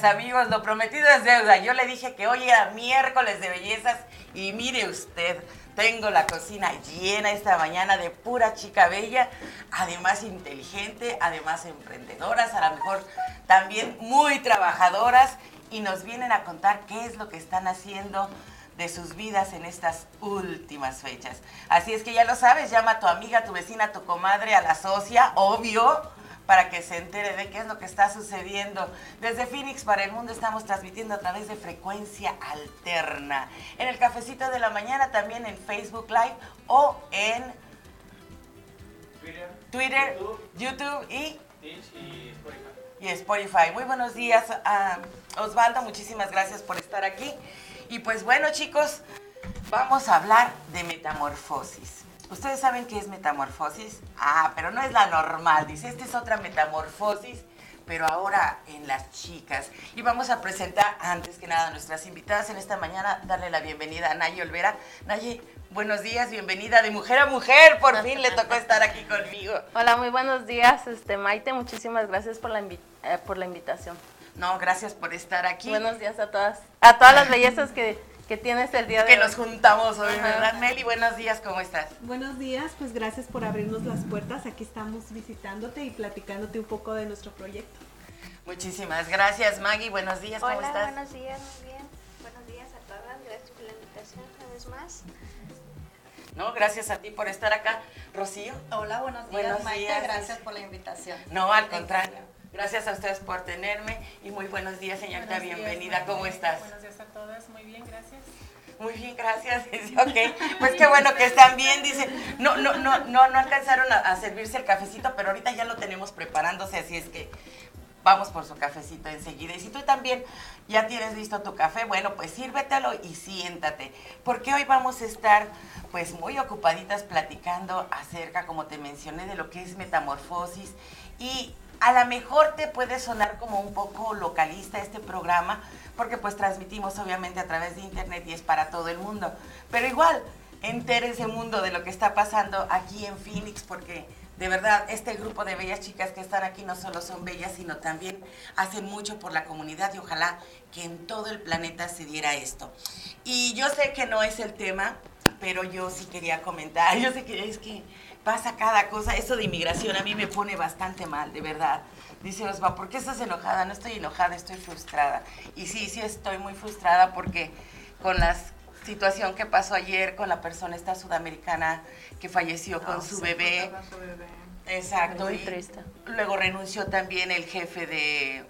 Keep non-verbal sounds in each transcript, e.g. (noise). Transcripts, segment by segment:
días, amigos. Lo prometido es deuda. Yo le dije que hoy era miércoles de bellezas y mire usted, tengo la cocina llena esta mañana de pura chica bella, además inteligente, además emprendedoras, a lo mejor también muy trabajadoras y nos vienen a contar qué es lo que están haciendo de sus vidas en estas últimas fechas. Así es que ya lo sabes, llama a tu amiga, a tu vecina, a tu comadre, a la socia, obvio, para que se entere de qué es lo que está sucediendo. Desde Phoenix para el mundo estamos transmitiendo a través de frecuencia alterna. En el cafecito de la mañana, también en Facebook Live o en Twitter, YouTube, y, y Spotify. Muy buenos días, Osvaldo. Muchísimas gracias por estar aquí. Y pues bueno, chicos, vamos a hablar de metamorfosis. ¿Ustedes saben qué es metamorfosis? Ah, pero no es la normal. Dice, esta es otra metamorfosis, pero ahora en las chicas. Y vamos a presentar, antes que nada, a nuestras invitadas en esta mañana, darle la bienvenida a Naye Olvera. Naye, buenos días, bienvenida de mujer a mujer. Por fin le tocó estar aquí conmigo. (laughs) Hola, muy buenos días, este Maite. Muchísimas gracias por la, eh, por la invitación. No, gracias por estar aquí. Buenos días a todas, a todas las bellezas que que tienes el día de que nos juntamos hoy, ¿verdad? Meli, buenos días, ¿cómo estás? Buenos días, pues gracias por abrirnos las puertas. Aquí estamos visitándote y platicándote un poco de nuestro proyecto. Muchísimas gracias, Maggie. Buenos días, ¿cómo Hola, estás? buenos días, muy bien. Buenos días a todas. Gracias por la invitación una vez más. No, gracias a ti por estar acá. Rocío. Hola, buenos días, buenos Maite. Gracias por la invitación. No, al contrario. Gracias a ustedes por tenerme y muy buenos días, señorita. Bienvenida. ¿Cómo estás? Buenos días a todas. Muy bien, gracias. Muy bien, gracias. (laughs) ok, (laughs) pues qué bueno que están bien. Dice, no, no, no, no, no alcanzaron a, servirse el cafecito, pero ahorita ya lo tenemos preparándose, así es que vamos por su cafecito enseguida. Y si tú también ya tienes listo tu café, bueno, pues sírvetelo y siéntate, porque hoy vamos a estar pues muy ocupaditas platicando acerca, como te mencioné, de lo que es metamorfosis y a lo mejor te puede sonar como un poco localista este programa, porque pues transmitimos obviamente a través de internet y es para todo el mundo. Pero igual, ese mundo de lo que está pasando aquí en Phoenix, porque de verdad este grupo de bellas chicas que están aquí no solo son bellas, sino también hacen mucho por la comunidad y ojalá que en todo el planeta se diera esto. Y yo sé que no es el tema, pero yo sí quería comentar, (laughs) yo sé que es que pasa cada cosa. Eso de inmigración a mí me pone bastante mal, de verdad. Dice Osva, ¿por qué estás enojada? No estoy enojada, estoy frustrada. Y sí, sí estoy muy frustrada porque con la situación que pasó ayer con la persona esta sudamericana que falleció con, su, bebé. Exacto. Muy triste. Luego renunció también el jefe de,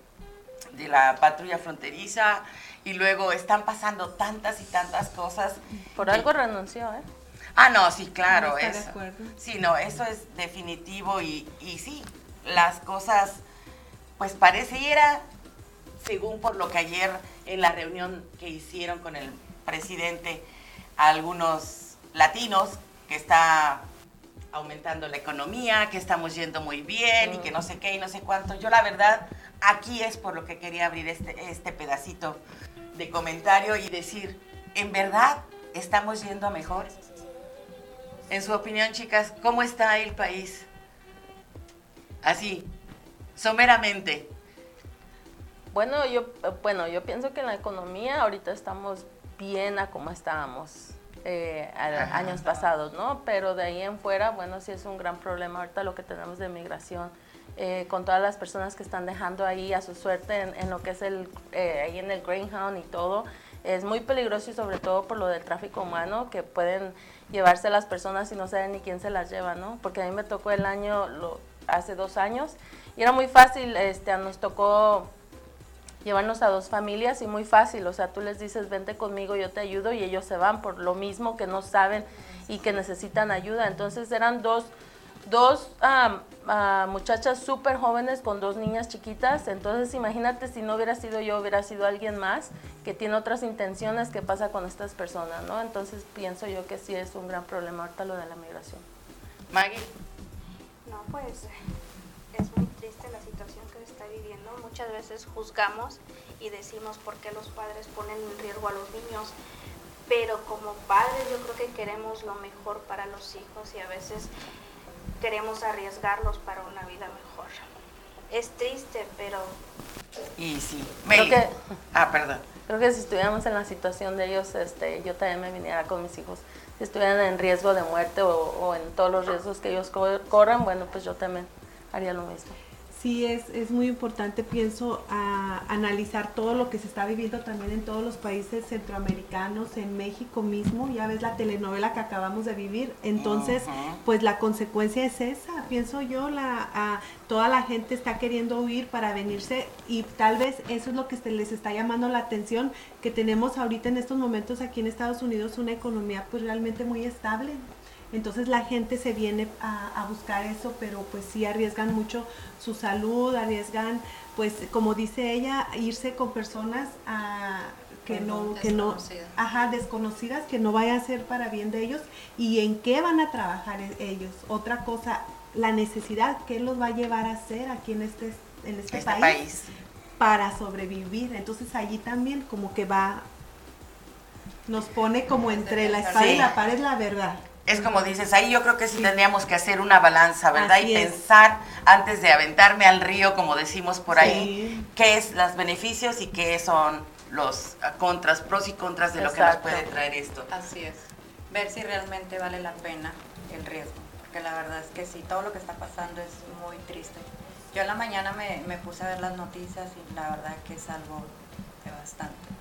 de la patrulla fronteriza y luego están pasando tantas y tantas cosas. Por algo renunció, ¿eh? Ah, no, sí, claro, eso. Sí, no, eso es definitivo y, y sí, las cosas, pues pareciera, según por lo que ayer en la reunión que hicieron con el presidente, algunos latinos, que está aumentando la economía, que estamos yendo muy bien y que no sé qué y no sé cuánto. Yo la verdad, aquí es por lo que quería abrir este, este pedacito de comentario y decir, en verdad estamos yendo a mejor. En su opinión, chicas, ¿cómo está el país? Así, someramente. Bueno, yo, bueno, yo pienso que en la economía ahorita estamos bien a como estábamos eh, años pasados, ¿no? Pero de ahí en fuera, bueno, sí es un gran problema ahorita lo que tenemos de migración. Eh, con todas las personas que están dejando ahí a su suerte en, lo que es el, eh, ahí en el Greyhound y todo, es muy peligroso y sobre todo por lo del tráfico humano, que pueden llevarse las personas y no saben ni quién se las lleva, ¿no? Porque a mí me tocó el año, lo, hace dos años, y era muy fácil, este, nos tocó llevarnos a dos familias y muy fácil, o sea, tú les dices, vente conmigo, yo te ayudo, y ellos se van por lo mismo que no saben y que necesitan ayuda. Entonces eran dos dos muchachas súper jóvenes con dos niñas chiquitas. Entonces imagínate si no hubiera sido yo, hubiera sido alguien más que tiene otras intenciones, ¿qué pasa con estas personas? ¿no? Entonces pienso yo que sí es un gran problema ahorita lo de la migración. Maggie. No, pues es muy triste la situación que se está viviendo. Muchas veces juzgamos y decimos por qué los padres ponen en riesgo a los niños pero como padres yo creo que queremos lo mejor para los hijos y a veces queremos arriesgarlos para una vida mejor. Es triste, pero... Y sí, Creo que, ah, perdón. Creo que si estuviéramos en la situación de ellos, este, yo también me viniera con mis hijos. Si estuvieran en riesgo de muerte o, o en todos los riesgos que ellos corran, bueno, pues yo también haría lo mismo sí es, es muy importante, pienso, a analizar todo lo que se está viviendo también en todos los países centroamericanos, en México mismo, ya ves la telenovela que acabamos de vivir, entonces, pues la consecuencia es esa, pienso yo, la, toda la gente está queriendo huir para venirse y tal vez eso es lo que les está llamando la atención, que tenemos ahorita en estos momentos aquí en Estados Unidos una economía pues realmente muy estable, entonces la gente se viene a, buscar eso, pero pues sí arriesgan mucho su salud, arriesgan, pues como dice ella, irse con personas a, que no, que no, ajá, desconocidas, que no vaya a ser para bien de ellos. Y en qué van a trabajar e, ellos. Otra cosa, la necesidad, ¿qué los va a llevar a hacer aquí en este, en este, este país, para sobrevivir? Entonces allí también como que va, nos pone como entre la espada y la pared la verdad es como dices, ahí yo creo que sí tendríamos que hacer una balanza, ¿verdad? y pensar antes de aventarme al río, como decimos por ahí, qué es los beneficios y qué son los contras, pros y contras de lo que nos puede traer esto. Así es. Ver si realmente vale la pena el riesgo, porque la verdad es que sí, todo lo que está pasando es muy triste. Yo en la mañana me, me puse a ver las noticias y la verdad que es algo bastante.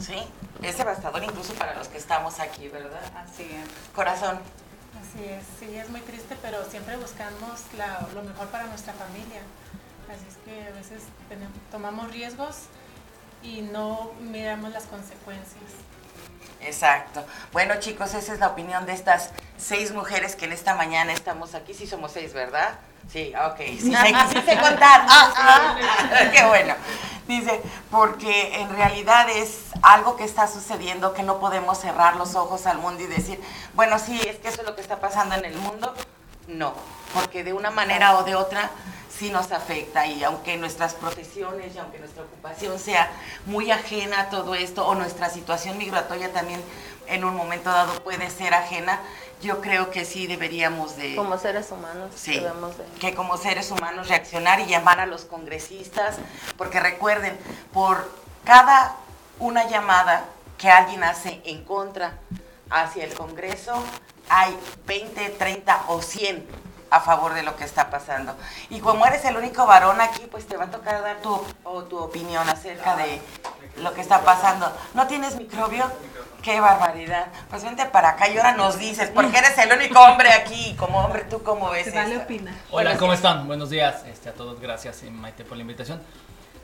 Sí, es devastador incluso para los que estamos aquí, ¿verdad? Así es. Corazón. Así es, sí, es muy triste, pero siempre buscamos lo mejor para nuestra familia. Así es que a veces tomamos riesgos y no miramos las consecuencias. Exacto. Bueno, chicos, esa es la opinión de estas seis mujeres que en esta mañana estamos aquí. Sí somos seis, ¿verdad? Sí, ok. Sí, sé, contar. Ah, ah, (laughs) qué bueno. Dice, porque en realidad es algo que está sucediendo que no podemos cerrar los ojos al mundo y decir, bueno, sí, es que eso es lo que está pasando en el mundo. No, porque de una manera o de otra sí nos afecta y aunque nuestras profesiones y aunque nuestra ocupación sea muy ajena a todo esto o nuestra situación migratoria también en un momento dado puede ser ajena, yo creo que sí deberíamos de... Como seres humanos. Sí, que como seres humanos reaccionar y llamar a los congresistas, porque recuerden, por cada una llamada que alguien hace en contra hacia el Congreso, hay 20, 30 o 100 a favor de lo que está pasando. Y como eres el único varón aquí, pues te va a tocar dar tu, tu opinión acerca de lo que está pasando. ¿No tienes microbio? ¡Qué barbaridad! Pues vente para acá y ahora nos dices, porque eres el único hombre aquí. Como hombre, ¿tú cómo ves. Hola, ¿cómo están? Buenos días este, a todos. Gracias, eh, Maite, por la invitación.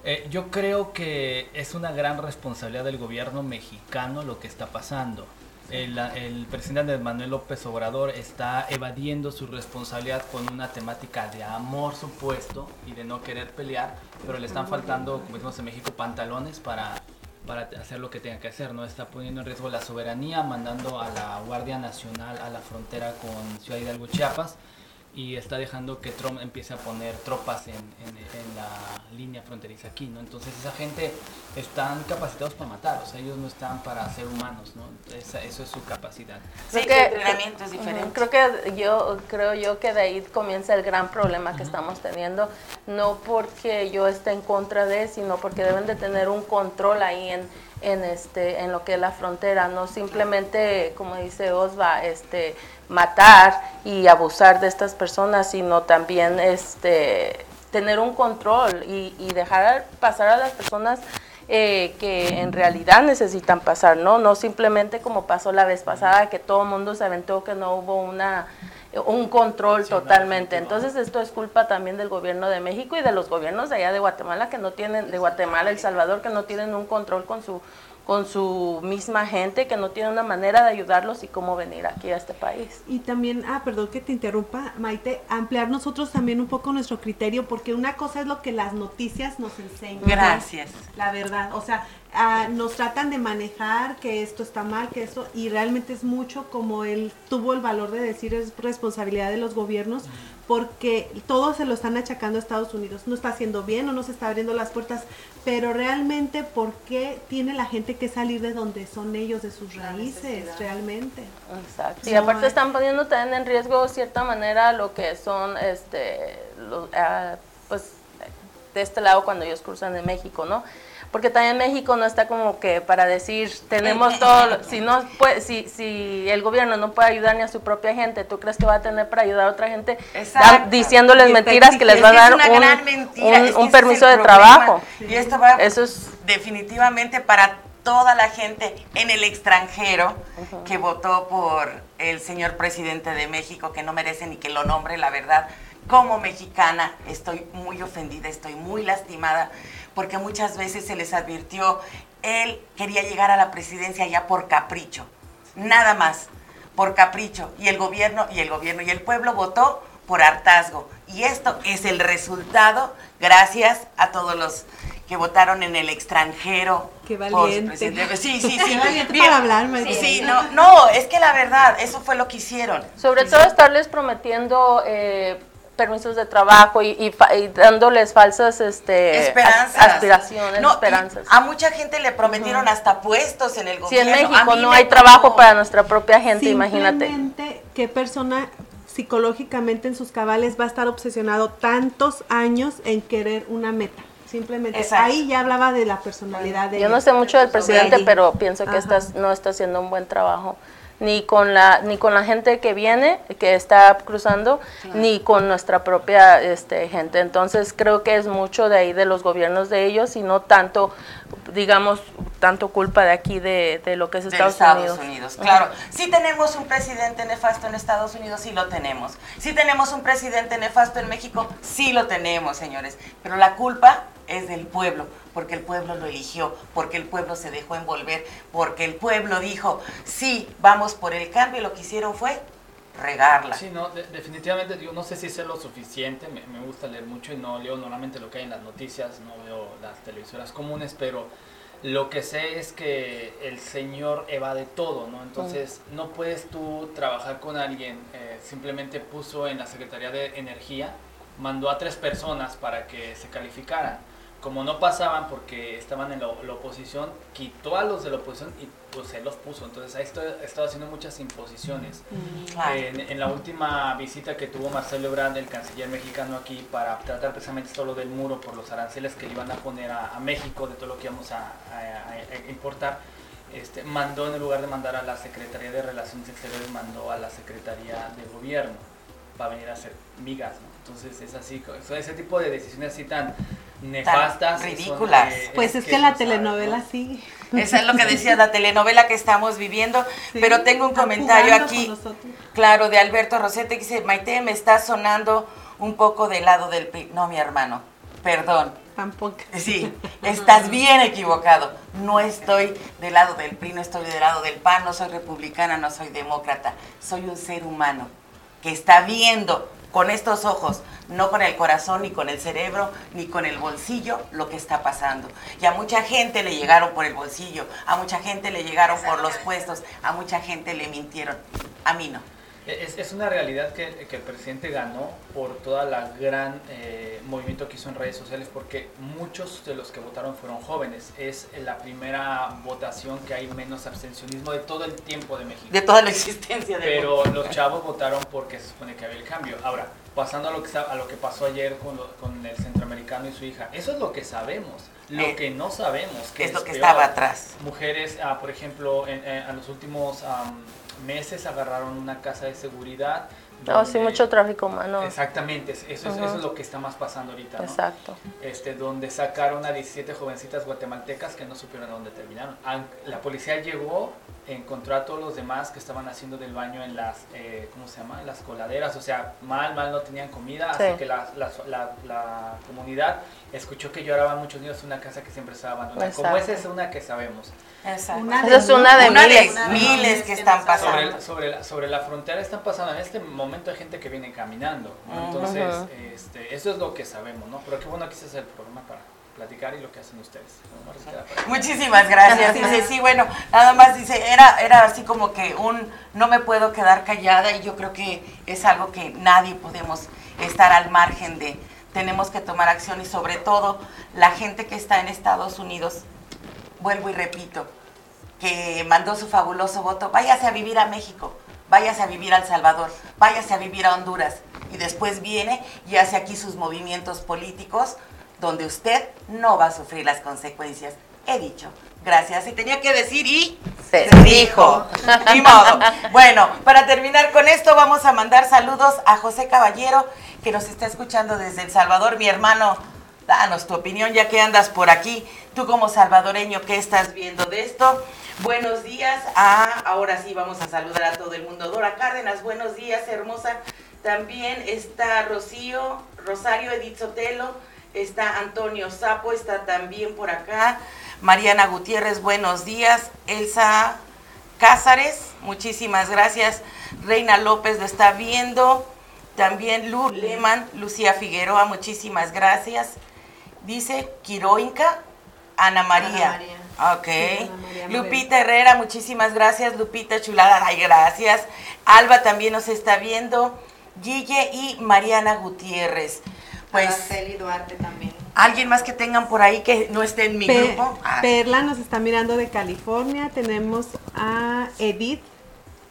Eh, yo creo que es una gran responsabilidad del gobierno mexicano lo que está pasando el, presidente Manuel López Obrador está evadiendo su responsabilidad con una temática de amor supuesto y de no querer pelear, pero le están faltando, como decimos en México, pantalones para, para hacer lo que tenga que hacer, ¿no? Está poniendo en riesgo la soberanía, mandando a la Guardia Nacional a la frontera con Ciudad Hidalgo, Chiapas, y está dejando que Trump empiece a poner tropas en, la línea fronteriza aquí, ¿no? Entonces esa gente están capacitados para matar, o sea, ellos no están para ser humanos, ¿no? eso es su capacidad. Sí, que, entrenamiento es diferente. Creo que yo creo yo que de ahí comienza el gran problema que estamos teniendo, no porque yo esté en contra de, sino porque deben de tener un control ahí en en este en lo que es la frontera no simplemente como dice Osva este matar y abusar de estas personas sino también este tener un control y, dejar pasar a las personas eh, que en realidad necesitan pasar no no simplemente como pasó la vez pasada que todo el mundo se aventó que no hubo una un control totalmente. Entonces esto es culpa también del gobierno de México y de los gobiernos de allá de Guatemala que no tienen, de Guatemala, El Salvador, que no tienen un control con su con su misma gente, que no tiene una manera de ayudarlos y cómo venir aquí a este país. Y también, ah, perdón que te interrumpa, Maite, ampliar nosotros también un poco nuestro criterio, porque una cosa es lo que las noticias nos enseñan. Gracias. La verdad, o sea, ah, nos tratan de manejar que esto está mal, que esto, y realmente es mucho como él tuvo el valor de decir es responsabilidad de los gobiernos, porque todos se lo están achacando a Estados Unidos. No está haciendo bien o no se está abriendo las puertas, pero realmente, ¿por qué tiene la gente que salir de donde son ellos, de sus raíces, realmente? Exacto. Y aparte están poniendo también en riesgo, de cierta manera, lo que son, este, los, ah, pues, de este lado cuando ellos cruzan de México, ¿no? Porque también México no está como que para decir tenemos todo, si no puede, si, si el gobierno no puede ayudar ni a su propia gente, ¿tú crees que va a tener para ayudar a otra gente diciéndoles mentiras que les va a dar un, permiso de trabajo? Y esto va Eso es definitivamente para toda la gente en el extranjero que votó por el señor presidente de México, que no merece ni que lo nombre, la verdad. Como mexicana estoy muy ofendida, estoy muy lastimada porque muchas veces se les advirtió, él quería llegar a la presidencia ya por capricho, nada más, por capricho, y el gobierno, y el gobierno, y el pueblo votó por hartazgo. Y esto es el resultado gracias a todos los que votaron en el extranjero. Qué valiente. Sí, sí, (laughs) sí. valiente para hablar, sí, sí, no, no, es que la verdad, eso fue lo que hicieron. Sobre todo estarles prometiendo eh, permisos de trabajo y, dándoles falsas este, aspiraciones, esperanzas. A mucha gente le prometieron hasta puestos en el gobierno. Si en México no hay trabajo para nuestra propia gente, imagínate. ¿Qué persona psicológicamente en sus cabales va a estar obsesionado tantos años en querer una meta? Simplemente ahí ya hablaba de la personalidad de Yo no sé mucho del presidente, pero pienso que estás, no está haciendo un buen trabajo ni con la ni con la gente que viene que está cruzando ni con nuestra propia este, gente. Entonces creo que es mucho de ahí de los gobiernos de ellos y no tanto digamos tanto culpa de aquí de, de lo que es Estados, Estados Unidos. claro. Si tenemos un presidente nefasto en Estados Unidos sí lo tenemos. Si tenemos un presidente nefasto en México sí lo tenemos señores. Pero la culpa es del pueblo porque el pueblo lo eligió, porque el pueblo se dejó envolver, porque el pueblo dijo, sí, vamos por el cambio, y lo que hicieron fue regarla. Sí, no, definitivamente, yo no sé si sé lo suficiente, me, me, gusta leer mucho y no leo normalmente lo que hay en las noticias, no veo las televisoras comunes, pero lo que sé es que el Señor evade todo, ¿no? Entonces, no puedes tú trabajar con alguien, eh, simplemente puso en la Secretaría de Energía, mandó a tres personas para que se calificaran como no pasaban porque estaban en la, oposición, quitó a los de la oposición y pues él los puso. Entonces ahí estado haciendo muchas imposiciones. Mm, en, la última visita que tuvo Marcelo Ebrard, el canciller mexicano aquí, para tratar precisamente todo lo del muro por los aranceles que le iban a poner a, México, de todo lo que íbamos a, importar, este, mandó en lugar de mandar a la Secretaría de Relaciones Exteriores, mandó a la Secretaría de Gobierno para venir a hacer migas. Entonces es así, ese tipo de decisiones así tan nefastas. ridículas. pues es que la telenovela sí. Esa es lo que decía la telenovela que estamos viviendo. pero tengo un comentario aquí, claro, de Alberto Rosete, que dice, Maite, me está sonando un poco del lado del PRI. No, mi hermano, perdón. Tampoco. Sí, estás (laughs) bien equivocado. No estoy del lado del PRI, no estoy del lado del PAN, no soy republicana, no soy demócrata. Soy un ser humano que está viendo con estos ojos, no con el corazón, ni con el cerebro, ni con el bolsillo, lo que está pasando. Y a mucha gente le llegaron por el bolsillo, a mucha gente le llegaron por los puestos, a mucha gente le mintieron. A mí no. Es, una realidad que, el presidente ganó por toda la gran eh, movimiento que hizo en redes sociales, porque muchos de los que votaron fueron jóvenes. Es la primera votación que hay menos abstencionismo de todo el tiempo de México. De toda la existencia de Pero los chavos votaron porque se supone que había el cambio. Ahora, pasando a lo que, a lo que pasó ayer con, con el centroamericano y su hija, eso es lo que sabemos. Lo eh, que no sabemos que es, lo que estaba atrás. Mujeres, ah, por ejemplo, en, en, los últimos meses agarraron una casa de seguridad. Oh, sí, mucho tráfico humano. Exactamente, eso, es, eso, es, lo que está más pasando ahorita. ¿no? Exacto. Este, donde sacaron a 17 jovencitas guatemaltecas que no supieron dónde terminaron. La policía llegó, encontró a todos los demás que estaban haciendo del baño en las, eh, ¿cómo se llama? En las coladeras, o sea, mal, mal no tenían comida, así que la, la, la, comunidad escuchó que lloraban muchos niños en una casa que siempre estaba abandonada. Como esa es una que sabemos. Una Esa es una de miles. miles que están pasando. Sobre, la, sobre la frontera están pasando. En este momento hay gente que viene caminando. Entonces, este, eso es lo que sabemos, ¿no? Pero qué bueno que ese es el programa para platicar y lo que hacen ustedes. Muchísimas gracias. Dice, sí, bueno, nada más dice, era, era así como que un no me puedo quedar callada y yo creo que es algo que nadie podemos estar al margen de. Tenemos que tomar acción y sobre todo la gente que está en Estados Unidos, vuelvo y repito, que mandó su fabuloso voto, váyase a vivir a México, váyase a vivir a El Salvador, váyase a vivir a Honduras y después viene y hace aquí sus movimientos políticos donde usted no va a sufrir las consecuencias. He dicho, gracias. Y tenía que decir y Se dijo. (laughs) Ni modo. Bueno, para terminar con esto, vamos a mandar saludos a José Caballero, que nos está escuchando desde El Salvador. Mi hermano, danos tu opinión, ya que andas por aquí. Tú como salvadoreño, ¿qué estás viendo de esto? Buenos días. Ah, ahora sí vamos a saludar a todo el mundo. Dora Cárdenas, buenos días, hermosa. También está Rocío, Rosario Edith Sotelo, está Antonio Sapo, está también por acá. Mariana Gutiérrez, buenos días. Elsa Cázares, muchísimas gracias. Reina López lo está viendo. También Lu Leman, Lucía Figueroa, muchísimas gracias. Dice Quiroinca, Ana María. Ana María. Ok. Ana María Lupita Herrera, muchísimas gracias. Lupita Chulada, ay, gracias. Alba también nos está viendo. Guille y Mariana Gutiérrez. Pues, Araceli Duarte también. ¿alguien más que tengan por ahí que no esté en mi grupo? Ah, Perla nos está mirando de California. Tenemos a Edith,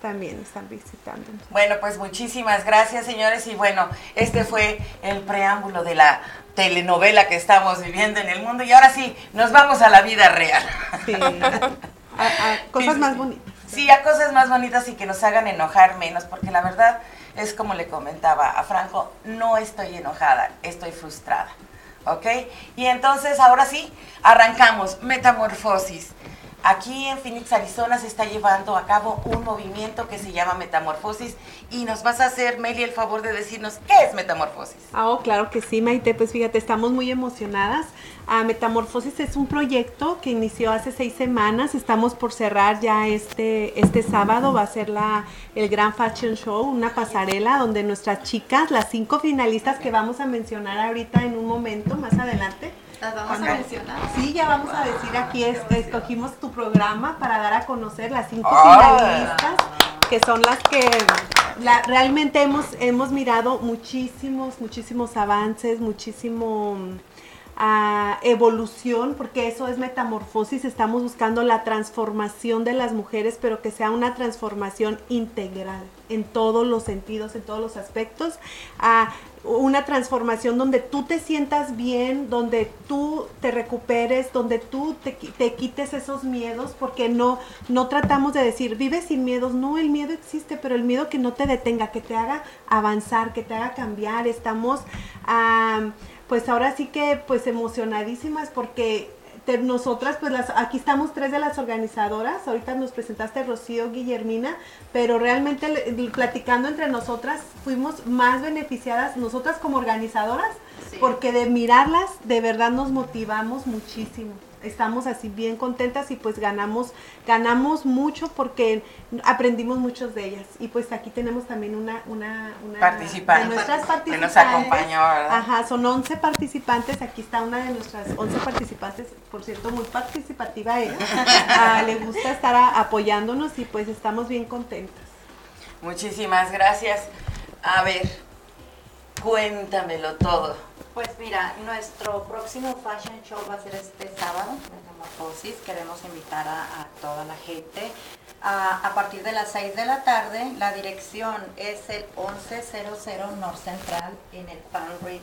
también están visitándonos. Bueno, pues muchísimas gracias, señores. Y bueno, este fue el preámbulo de la telenovela que estamos viviendo en el mundo. Y ahora sí, nos vamos a la vida real. Sí, a, a cosas más bonitas. Sí, a cosas más bonitas y que nos hagan enojar menos, porque la verdad es como le comentaba a Franco, no estoy enojada, estoy frustrada. ¿Ok? Y entonces ahora sí, arrancamos, metamorfosis. Aquí en Phoenix, Arizona, se está llevando a cabo un movimiento que se llama Metamorfosis y nos vas a hacer, Meli, el favor de decirnos qué es Metamorfosis. Ah, oh, claro que sí, Maite. Pues fíjate, estamos muy emocionadas. Ah, Metamorfosis es un proyecto que inició hace seis semanas. Estamos por cerrar ya este, este sábado. Va a ser la, el Gran Fashion Show, una pasarela donde nuestras chicas, las cinco finalistas que vamos a mencionar ahorita en un momento, más adelante. Las vamos a mencionar. Sí, ya vamos a decir aquí, es- escogimos tu programa para dar a conocer las cinco Ah. finalistas, que son las que la- realmente hemos, hemos mirado muchísimos, muchísimos avances, muchísimo ah, evolución, porque eso es metamorfosis, estamos buscando la transformación de las mujeres, pero que sea una transformación integral en todos los sentidos, en todos los aspectos. Ah, una transformación donde tú te sientas bien, donde tú te recuperes, donde tú te, qui- te quites esos miedos, porque no, no tratamos de decir, vive sin miedos, no, el miedo existe, pero el miedo que no te detenga, que te haga avanzar, que te haga cambiar, estamos, ah, pues ahora sí que pues emocionadísimas porque nosotras, pues las, aquí estamos tres de las organizadoras, ahorita nos presentaste Rocío Guillermina, pero realmente platicando entre nosotras fuimos más beneficiadas nosotras como organizadoras, Sí. porque de mirarlas de verdad nos motivamos muchísimo. Estamos así bien contentas y pues ganamos, ganamos mucho porque aprendimos muchos de ellas. Y pues aquí tenemos también una, una, una Participante. de nuestras Que nos acompañó, ¿verdad? Ajá, son 11 participantes. Aquí está una de nuestras 11 participantes, por cierto, muy participativa ella. (laughs) Ah, le gusta estar a- apoyándonos y pues estamos bien contentas. Muchísimas gracias. A ver, cuéntamelo todo. Pues mira, nuestro próximo fashion show va a ser este sábado, Metamorfosis. Queremos invitar a, a toda la gente a, a partir de las 6 de la tarde. La dirección es el 1100 North Central en el Fanry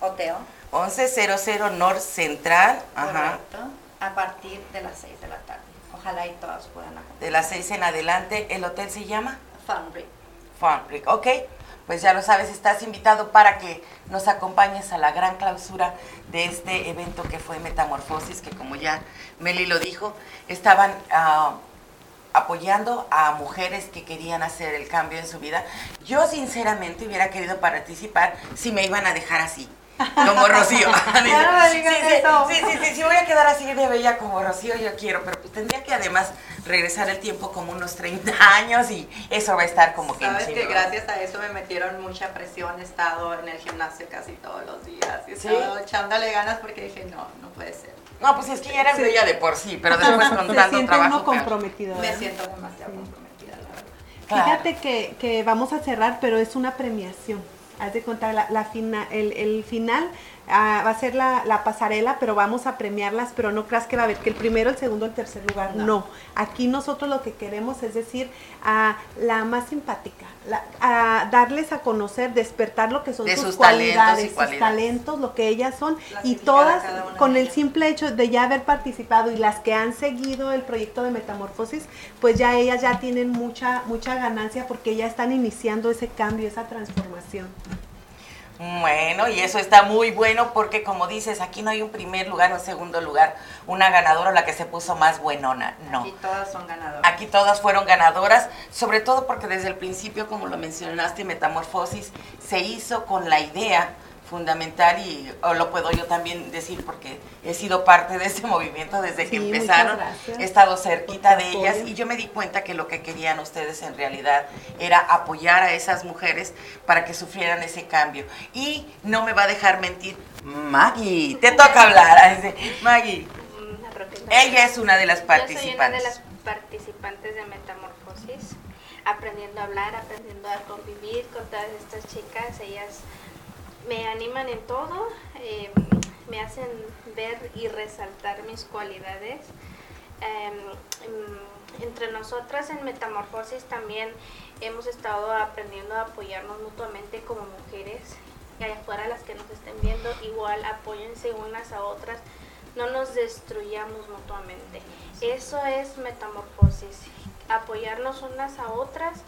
Hotel. 1100 North Central, ajá, Correcto. A partir de las 6 de la tarde. Ojalá y todas puedan acompañar. de las 6 en adelante. ¿El hotel se llama? Fanry. Fun Creek, ok. Pues ya lo sabes, estás invitado para que nos acompañes a la gran clausura de este evento que fue Metamorfosis, que como ya Meli lo dijo, estaban ah, apoyando a mujeres que querían hacer el cambio en su vida. Yo sinceramente hubiera querido participar si me iban a dejar así. Como Rocío. No me digas sí, sí, sí, sí, sí, si voy a quedar así de bella como Rocío, yo quiero, pero pues tendría que además regresar el tiempo como unos 30 (laughs) años y eso va a estar como que Sabes en que gracias a eso me metieron mucha presión, he estado en el gimnasio casi todos los días y he ¿Sí? estado echándole ganas porque dije, no, no puede ser. No, pues es que ya eras Sí. bella de por sí, pero después (laughs) con tanto trabajo. claro. comprometido. Me siento demasiado comprometida, la verdad. Claro. Fíjate que, que vamos a cerrar, pero es una premiación. Haz de contar, la, la el final ah, va a ser la, la pasarela, pero vamos a premiarlas, pero no creas que va a haber que el primero, el segundo, el tercer lugar. No. Aquí nosotros lo que queremos es decir a la más simpática, la- a darles a conocer, despertar lo que son De sus, sus talentos y cualidades, sus cualidades. talentos, lo que ellas son, y todas con el simple hecho de ya haber participado y las que han seguido el proyecto de Metamorfosis, pues ya ellas ya tienen mucha, mucha ganancia porque ya están iniciando ese cambio, esa transformación. Bueno, y eso está muy bueno porque como dices, aquí no hay un primer lugar o un segundo lugar, una ganadora o la que se puso más buenona, no. Aquí todas son ganadoras. Aquí todas fueron ganadoras, sobre todo porque desde el principio, como lo mencionaste, Metamorfosis se hizo con la idea fundamental y o lo puedo yo también decir porque he sido parte de ese (laughs) movimiento desde que Sí, empezaron, he estado cerquita de ellas apoyo. y yo me di cuenta que lo que querían ustedes en realidad era apoyar a esas mujeres para que sufrieran ese cambio. Y no me va a dejar mentir, Maggie, te (laughs) toca hablar. (laughs) Maggie, propia- ella es una de las Yo soy una de participantes. las participantes de Metamorfosis, aprendiendo a hablar, aprendiendo a convivir con todas estas chicas. Ellas me animan en todo, eh, me hacen ver y resaltar mis cualidades. Em, em, entre nosotras en Metamorfosis también hemos estado aprendiendo a apoyarnos mutuamente como mujeres. Y allá afuera las que nos estén viendo, igual apóyense unas a otras, no nos destruyamos mutuamente. Eso es metamorfosis, apoyarnos unas a otras,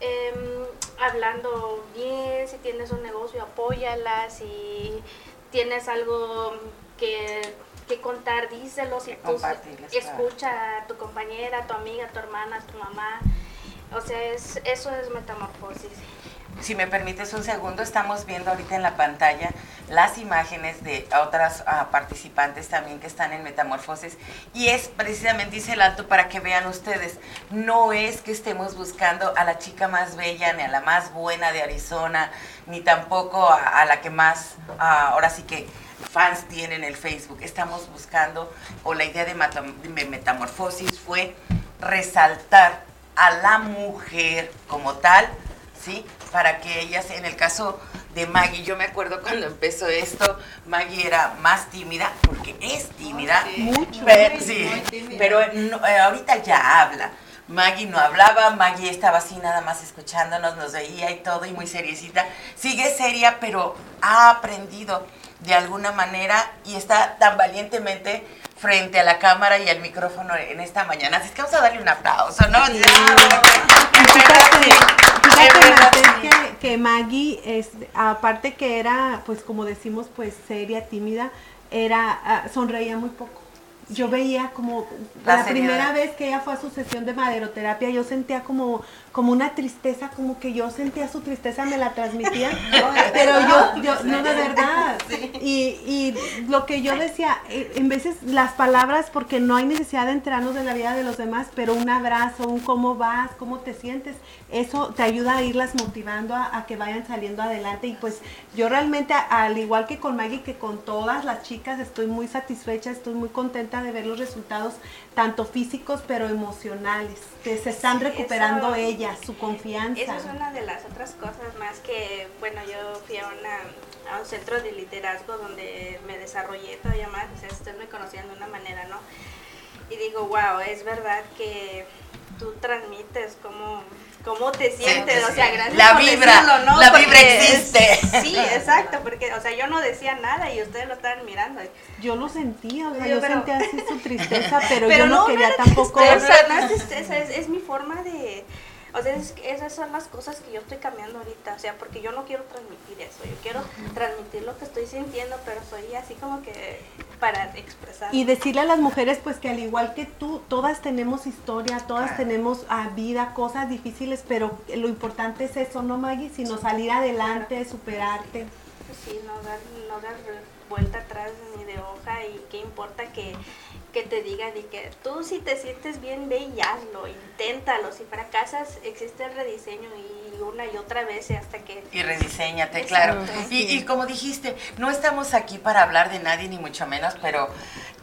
em, hablando bien, si tienes un negocio, apóyala, si tienes algo que, que contar, díselo, si tú escucha a tu compañera, a tu amiga, a tu hermana, a tu mamá. O sea, es, eso es metamorfosis. Si me permites un segundo, estamos viendo ahorita en la pantalla las imágenes de otras ah, participantes también que están en Metamorfosis y es precisamente, dice el alto, para que vean ustedes, no es que estemos buscando a la chica más bella, ni a la más buena de Arizona, ni tampoco a, la que más, ah, ahora sí que fans tienen el Facebook, estamos buscando, o la idea de Metamorfosis fue resaltar a la mujer como tal, ¿sí? Para que ellas, en el caso de Maggie, yo me acuerdo cuando empezó esto, Maggie era más tímida, porque es tímida. Mucho. Pero, sí, pero no, eh, ahorita ya habla. Maggie no hablaba, Maggie estaba así nada más escuchándonos, nos veía y todo, y muy seriecita. Sigue seria, pero ha aprendido de alguna manera y está tan valientemente frente a la cámara y al micrófono en esta mañana. Así es que vamos a darle un aplauso, ¿no? Sí. Sí. que, que Maggie, es, aparte que era, pues como decimos, pues seria, tímida, era, ah, sonreía muy poco. Yo veía como La la, primera vez que ella fue a su sesión de maderoterapia, yo sentía como, como una tristeza, como que yo sentía su tristeza, me la transmitía, (laughs) pero yo, yo, no de verdad. Y, y lo que yo decía, eh, en veces las palabras, porque no hay necesidad de enterarnos de la vida de los demás, pero un abrazo, un cómo vas, cómo te sientes, eso te ayuda a irlas motivando a, a que vayan saliendo adelante. Y pues yo realmente, a- al igual que con Maggie, que con todas las chicas, estoy muy satisfecha, estoy muy contenta de ver los resultados, tanto físicos, pero emocionales, que se están Sí, recuperando eso- ellas, su confianza. Esa es una de las otras cosas más que, bueno, yo fui a, una, a un centro de liderazgo donde me desarrollé todavía más, o sea, ustedes me conocían de una manera, ¿no? Y digo, wow, es verdad que tú transmites cómo, cómo te sientes, sí, o sea, gracias La por vibra, decirlo, ¿no? la Porque vibra es- existe. sí, exacto, porque, o sea, yo no decía nada y ustedes lo estaban mirando. Yo lo sentía, o sea, Yo, yo pero- sentía así su tristeza, pero, (laughs) Pero yo no, no, quería tampoco... tristeza, (laughs) no es tristeza, es, es mi forma de... O sea, es- esas son las cosas que yo estoy cambiando ahorita, o sea, porque yo no quiero transmitir eso, yo quiero transmitir lo que estoy sintiendo, pero soy así como que para expresar. Y decirle a las mujeres, pues que al igual que tú, todas tenemos historia, todas tenemos ah, vida, cosas difíciles, pero lo importante es eso, ¿no, Maggie? Sino salir adelante, superarte. Pues sí, no dar, no dar vuelta atrás ni de hoja y qué importa que, te digan y que tú si te sientes bien, ve y hazlo, inténtalo, si fracasas existe el rediseño y una y otra vez y hasta que... Y rediseñate, claro. Y, y como dijiste, no estamos aquí para hablar de nadie, ni mucho menos, pero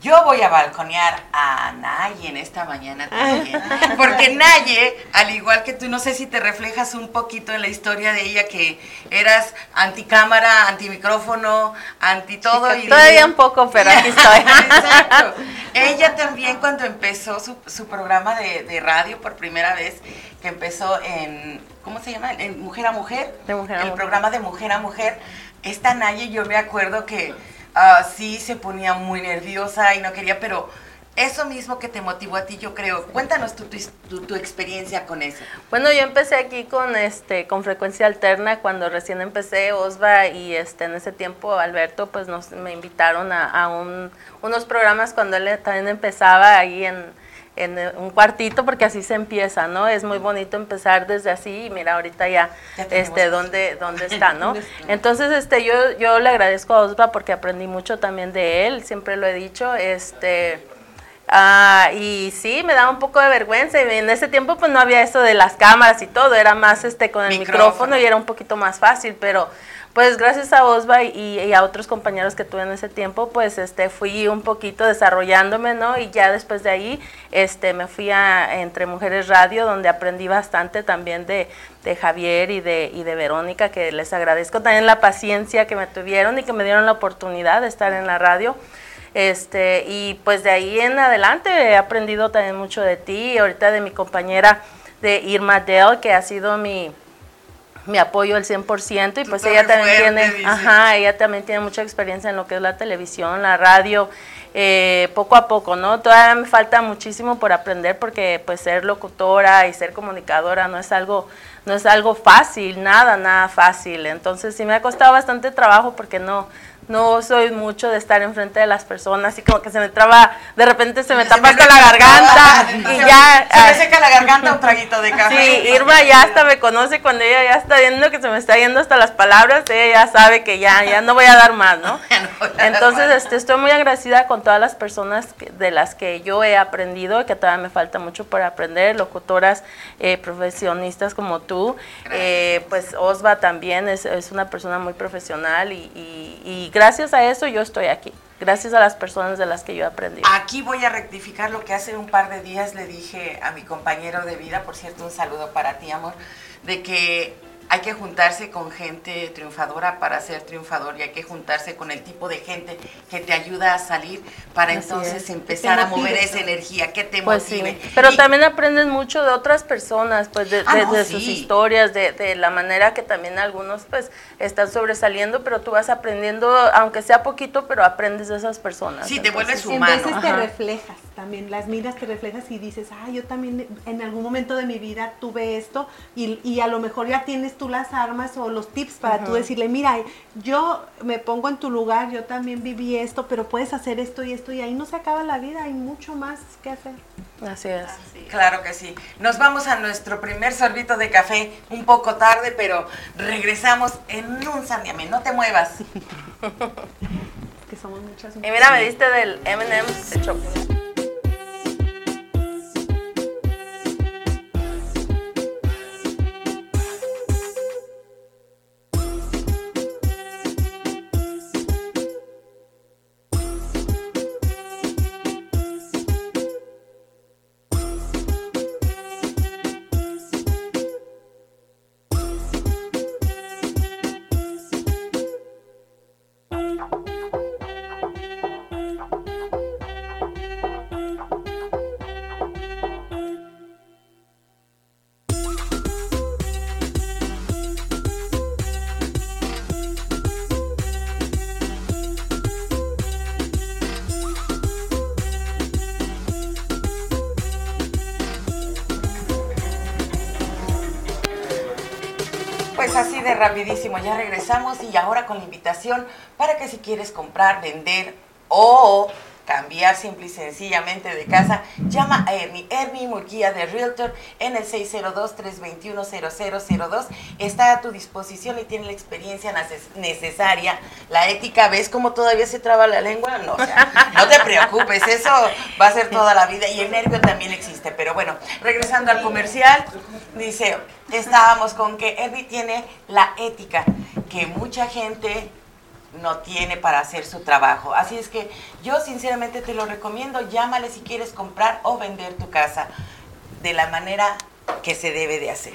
Yo voy a balconear a Naye en esta mañana también. (laughs) Porque Naye, al igual que tú, no sé si te reflejas un poquito en la historia de ella, que eras anticámara, antimicrófono, anti todo. y todavía un poco, pero aquí estoy. (laughs) Exacto. Ella también cuando empezó su, su programa de, de radio por primera vez, que empezó en, ¿cómo se llama? En Mujer a Mujer. De Mujer a el Mujer. programa de Mujer a Mujer. Esta Naye, yo me acuerdo que ah, sí se ponía muy nerviosa y no quería, pero eso mismo que te motivó a ti, yo creo. Cuéntanos tu, tu, tu- tu experiencia con eso. Bueno, yo empecé aquí con este con frecuencia alterna cuando recién empecé Osva y este en ese tiempo Alberto pues nos me invitaron a, a un- unos programas cuando él también empezaba ahí en, en eh, un cuartito porque así se empieza, ¿no? Es muy bonito empezar desde así y mira ahorita ya, este dónde dónde está, (laughs) ¿no? Entonces este yo yo le agradezco a Osva porque aprendí mucho también de él, siempre lo he dicho, este Ah, y sí, me daba un poco de vergüenza. Y en ese tiempo pues no había eso de las cámaras y todo, era más este con el Micrófono. micrófono, y era un poquito más fácil, pero pues gracias a Osva y, a otros compañeros que tuve en ese tiempo, pues este fui un poquito desarrollándome, ¿no? Y ya después de ahí este me fui a Entre Mujeres Radio donde aprendí bastante también de, de Javier y de, y de Verónica, que les agradezco también la paciencia que me tuvieron y que me dieron la oportunidad de estar en la radio. Este, y pues de ahí en adelante he aprendido también mucho de ti, ahorita de mi compañera de Irma Dell, que ha sido mi, mi apoyo al 100%, y pues ella también fuerte, tiene, dice. ajá, ella también tiene mucha experiencia en lo que es la televisión, la radio, eh, poco a poco, ¿no? Todavía me falta muchísimo por aprender porque pues ser locutora y ser comunicadora no es algo no es algo fácil, nada, nada fácil. Entonces sí me ha costado bastante trabajo porque no no soy mucho de estar enfrente de las personas y como que se me traba, de repente se me Se tapa me hasta la garganta Se y me- ya Se me seca la garganta un traguito de café. Sí, Irma ya hasta me conoce cuando ella ya está viendo que se me está yendo hasta las palabras, ella ya sabe que ya, ya no voy a dar más, ¿no? (laughs) Entonces, este, estoy muy agradecida con todas las personas que- de las que yo he aprendido y que todavía me falta mucho por aprender, locutoras eh, profesionistas como tú. Eh, pues Osva también es, es una persona muy profesional y, y- y gracias a eso yo estoy aquí, gracias a las personas de las que yo he aprendido. Aquí voy a rectificar lo que hace un par de días le dije a mi compañero de vida, por cierto, un saludo para ti, amor, de que hay que juntarse con gente triunfadora para ser triunfador y hay que juntarse con el tipo de gente que te ayuda a salir para Así entonces es. empezar a mover esa energía, que te Pues sí, pero Y- también aprendes mucho de otras personas, pues de, Ah, de- no, de sí. sus historias, de, de la manera que también algunos pues están sobresaliendo, pero tú vas aprendiendo, aunque sea poquito, pero aprendes de esas personas. Sí, te vuelves Entonces, En humano. veces te reflejas también, las miras te reflejas y dices, ah, yo también en algún momento de mi vida tuve esto y, y a lo mejor ya tienes tú las armas o los tips para tú decirle, mira, yo me pongo en tu lugar, yo también viví esto, pero puedes hacer esto y esto y ahí no se acaba la vida, hay mucho más que hacer. Así es. Claro que sí. Nos vamos a nuestro primer sorbito de café un poco tarde, pero regresamos en un sandiamén. No te muevas. (laughs) Que somos muchas Y mira, me diste del M&M de chocolate. Rapidísimo, ya regresamos y ahora con la invitación para que si quieres comprar, vender o cambiar simple y sencillamente de casa, llama a Ernie, Ernie Murguía de Realtor en el 602-321-0002. Está a tu disposición y tiene la experiencia neces- necesaria, la ética. ¿Ves cómo todavía se traba la lengua? No, no te preocupes, eso va a ser toda la vida y el nervio también existe. Pero bueno, regresando al comercial, dice, estábamos con que Ernie tiene la ética, que mucha gente no tiene para hacer su trabajo. Así es que yo sinceramente te lo recomiendo, llámale si quieres comprar o vender tu casa de la manera que se debe de hacer.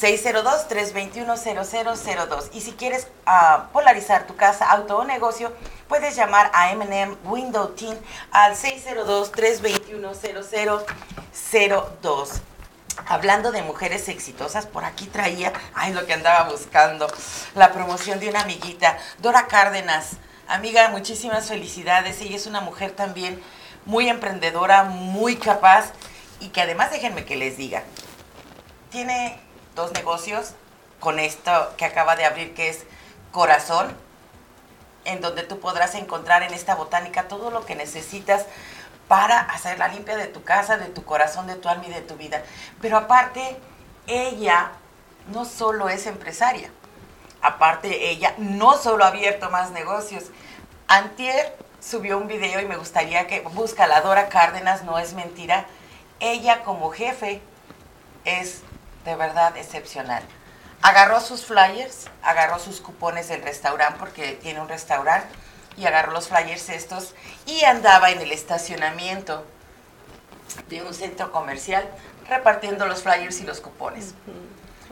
602-321-0002. Y si quieres ah, polarizar tu casa, auto o negocio, puedes llamar a M&M Window Team al 602-321-0002. Hablando de mujeres exitosas, por aquí traía, ay, lo que andaba buscando, la promoción de una amiguita, Dora Cárdenas. Amiga, muchísimas felicidades. Ella es una mujer también muy emprendedora, muy capaz y que además déjenme que les diga, tiene dos negocios con esto que acaba de abrir que es Corazón, en donde tú podrás encontrar en esta botánica todo lo que necesitas para hacer la limpia de tu casa, de tu corazón, de tu alma y de tu vida. Pero aparte, ella no solo es empresaria, aparte ella no solo ha abierto más negocios. Antier subió un video y me gustaría que busca la Dora Cárdenas, no es mentira. Ella como jefe es de verdad excepcional. Agarró sus flyers, agarró sus cupones del restaurante porque tiene un restaurante y agarró los flyers estos y andaba en el estacionamiento de un centro comercial repartiendo los flyers y los cupones.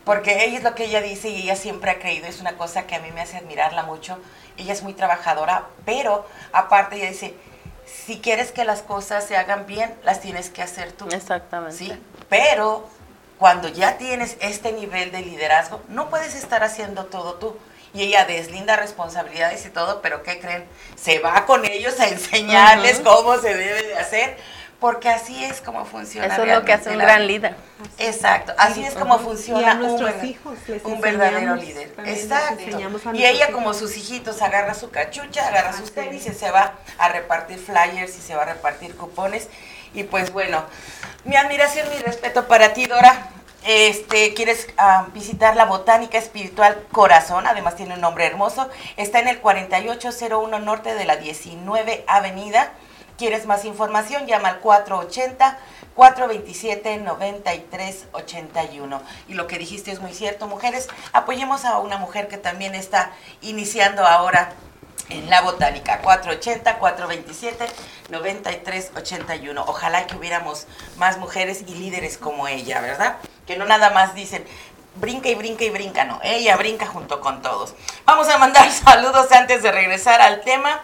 Porque ella es lo que ella dice y ella siempre ha creído, es una cosa que a mí me hace admirarla mucho. Ella es muy trabajadora, pero aparte ella dice, si quieres que las cosas se hagan bien, las tienes que hacer tú. Exactamente. ¿sí? Pero cuando ya tienes este nivel de liderazgo, no puedes estar haciendo todo tú. Y ella deslinda responsabilidades y todo, pero ¿qué creen? Se va con ellos a enseñarles cómo se debe de hacer, porque así es como funciona. Eso es lo que hace un la gran líder. Exacto, así es como funciona a un, nuestros verda- hijos les un verdadero líder. Exacto. Y ella como sus hijitos agarra su cachucha, agarra sus tenis y se va a repartir flyers y se va a repartir cupones. Y pues bueno, mi admiración, mi respeto para ti, Dora. Este, quieres ah, visitar la Botánica Espiritual Corazón, además tiene un nombre hermoso. Está en el 4801 norte de la 19 Avenida. ¿Quieres más información? Llama al 480 427 9381. Y lo que dijiste es muy cierto, mujeres. Apoyemos a una mujer que también está iniciando ahora en la botánica 480-427-9381. Ojalá que hubiéramos más mujeres y líderes como ella, ¿verdad? Que no nada más dicen brinca y brinca y brinca, no, ella brinca junto con todos. Vamos a mandar (laughs) saludos antes de regresar al tema.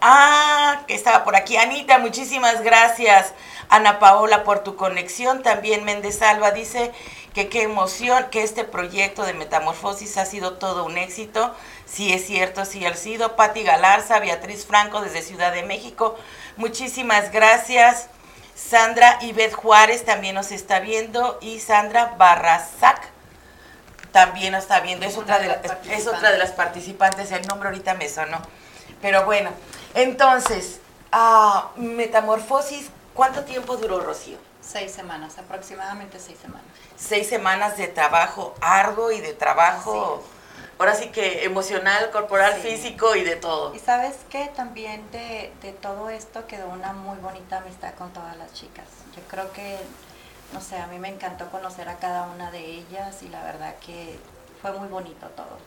Ah, que estaba por aquí. Anita, muchísimas gracias. Ana Paola por tu conexión. También Méndez Alba dice que qué emoción, que este proyecto de metamorfosis ha sido todo un éxito. Sí es cierto, sí ha sido. Patti Galarza, Beatriz Franco desde Ciudad de México. Muchísimas gracias. Sandra Ivette Juárez también nos está viendo. Y Sandra Barrazac también nos está viendo. Es otra de, la- es otra de las participantes. El nombre ahorita me sonó. Pero bueno, entonces, ah, metamorfosis, ¿cuánto tiempo duró Rocío? Seis semanas, aproximadamente seis semanas. Seis semanas de trabajo arduo y de trabajo, ahora sí que emocional, corporal, Sí. físico y de todo. Y sabes que también de, de todo esto quedó una muy bonita amistad con todas las chicas. Yo creo que, no sé, a mí me encantó conocer a cada una de ellas y la verdad que fue muy bonito todo.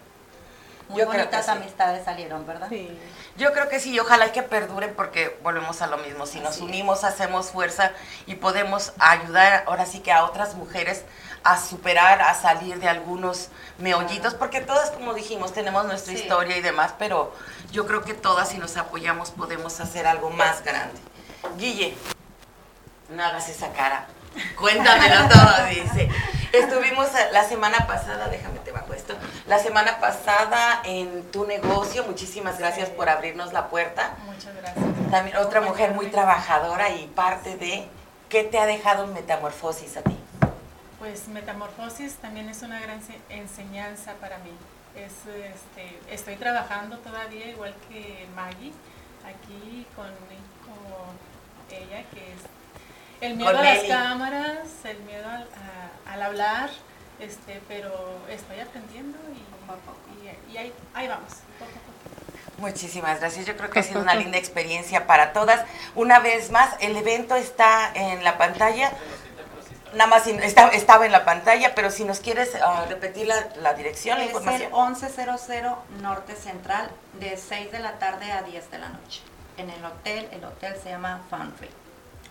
Muy Yo bonitas sí. amistades salieron, ¿verdad? Sí. Yo creo que sí, y ojalá que perduren porque volvemos a lo mismo. Si nos es. unimos, hacemos fuerza y podemos ayudar ahora sí que a otras mujeres a superar, a salir de algunos meollitos, porque todas, como dijimos, tenemos nuestra Sí. historia y demás, pero yo creo que todas, si nos apoyamos, podemos hacer algo más grande. Guille, no hagas esa cara. Cuéntamelo (laughs) todo, dice. Estuvimos la semana pasada, déjame te bajo esto, la semana pasada en tu negocio, muchísimas gracias por abrirnos la puerta. Muchas gracias. También otra mujer muy trabajadora y parte de qué te ha dejado metamorfosis a ti. Pues Metamorfosis también es una gran se- enseñanza para mí. Es, este, estoy trabajando todavía igual que Maggie aquí con, con ella, que es el miedo Con a las Nelly. cámaras, el miedo al, a- al hablar, este, pero estoy aprendiendo y, Poco a poco. y- y ahí, ahí vamos. poco a poco. Muchísimas gracias. Yo creo que ha sido una linda experiencia para todas. Una vez más, el evento está en la pantalla. Nada más si- está- estaba en la pantalla, pero si nos quieres ah, repetir la, la dirección, la Es el información. 1100 Norte Central de 6 de la tarde a 10 de la noche. En el hotel, el hotel se llama Foundry.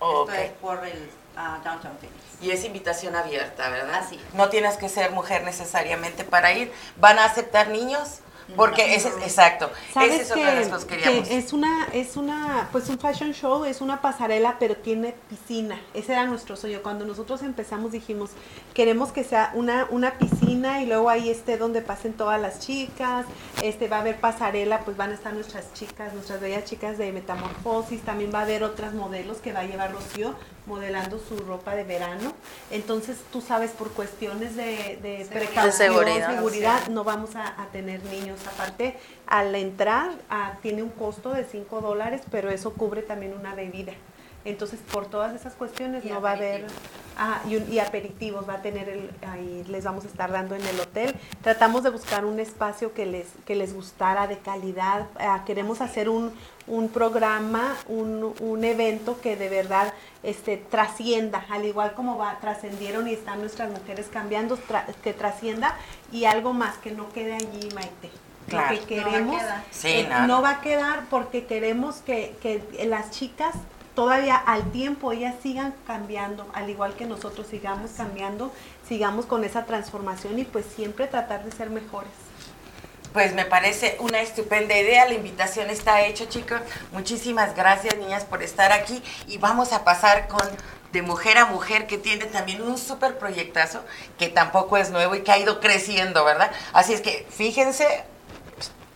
Oh, Esto es por el ah, Downtown Phoenix. Y es invitación abierta, ¿verdad? Así es. No tienes que ser mujer necesariamente para ir. ¿Van a aceptar niños? Porque es, exacto, Sabes esa es que, otra de las cosas que queríamos. que es una, es una, pues un fashion show, es una pasarela, pero tiene piscina. Ese era nuestro sueño. Cuando nosotros empezamos dijimos, queremos que sea una, una piscina y luego ahí esté donde pasen todas las chicas, este va a haber pasarela, pues van a estar nuestras chicas, nuestras bellas chicas de metamorfosis, también va a haber otras modelos que va a llevar Rocío modelando su ropa de verano. Entonces, tú sabes, por cuestiones de, de Seguridad. precaución, De seguridad. seguridad, no vamos a, a tener niños. Aparte, al entrar ah, tiene un costo de 5 dólares, pero eso cubre también una bebida. Entonces, por todas esas cuestiones Y no va a haber... Ah, y, un- y aperitivos va a tener el, ahí les vamos a estar dando en el hotel. Tratamos de buscar un espacio que les, que les gustara de calidad. Ah, queremos hacer un, un programa, un, un evento que de verdad este, trascienda, al igual como va, trascendieron y están nuestras mujeres cambiando, tra- que trascienda y algo más, que no quede allí, Maite. Claro. Lo que No va a queremos quedar. Sí, eh, no. no va a quedar porque queremos que, que las chicas todavía al tiempo ellas sigan cambiando, al igual que nosotros sigamos cambiando, sigamos con esa transformación y pues siempre tratar de ser mejores. Pues me parece una estupenda idea, la invitación está hecha, chicos. Muchísimas gracias, niñas, por estar aquí y vamos a pasar con de mujer a mujer que tiene también un súper proyectazo que tampoco es nuevo y que ha ido creciendo, ¿verdad? Así es que fíjense,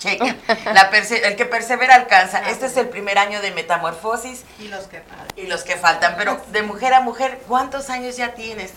chequen, (laughs) la perse- el que persevera alcanza. Este es el primer año de metamorfosis Y los que faltan. y los que faltan, pero de mujer a mujer, ¿cuántos años ya tienes?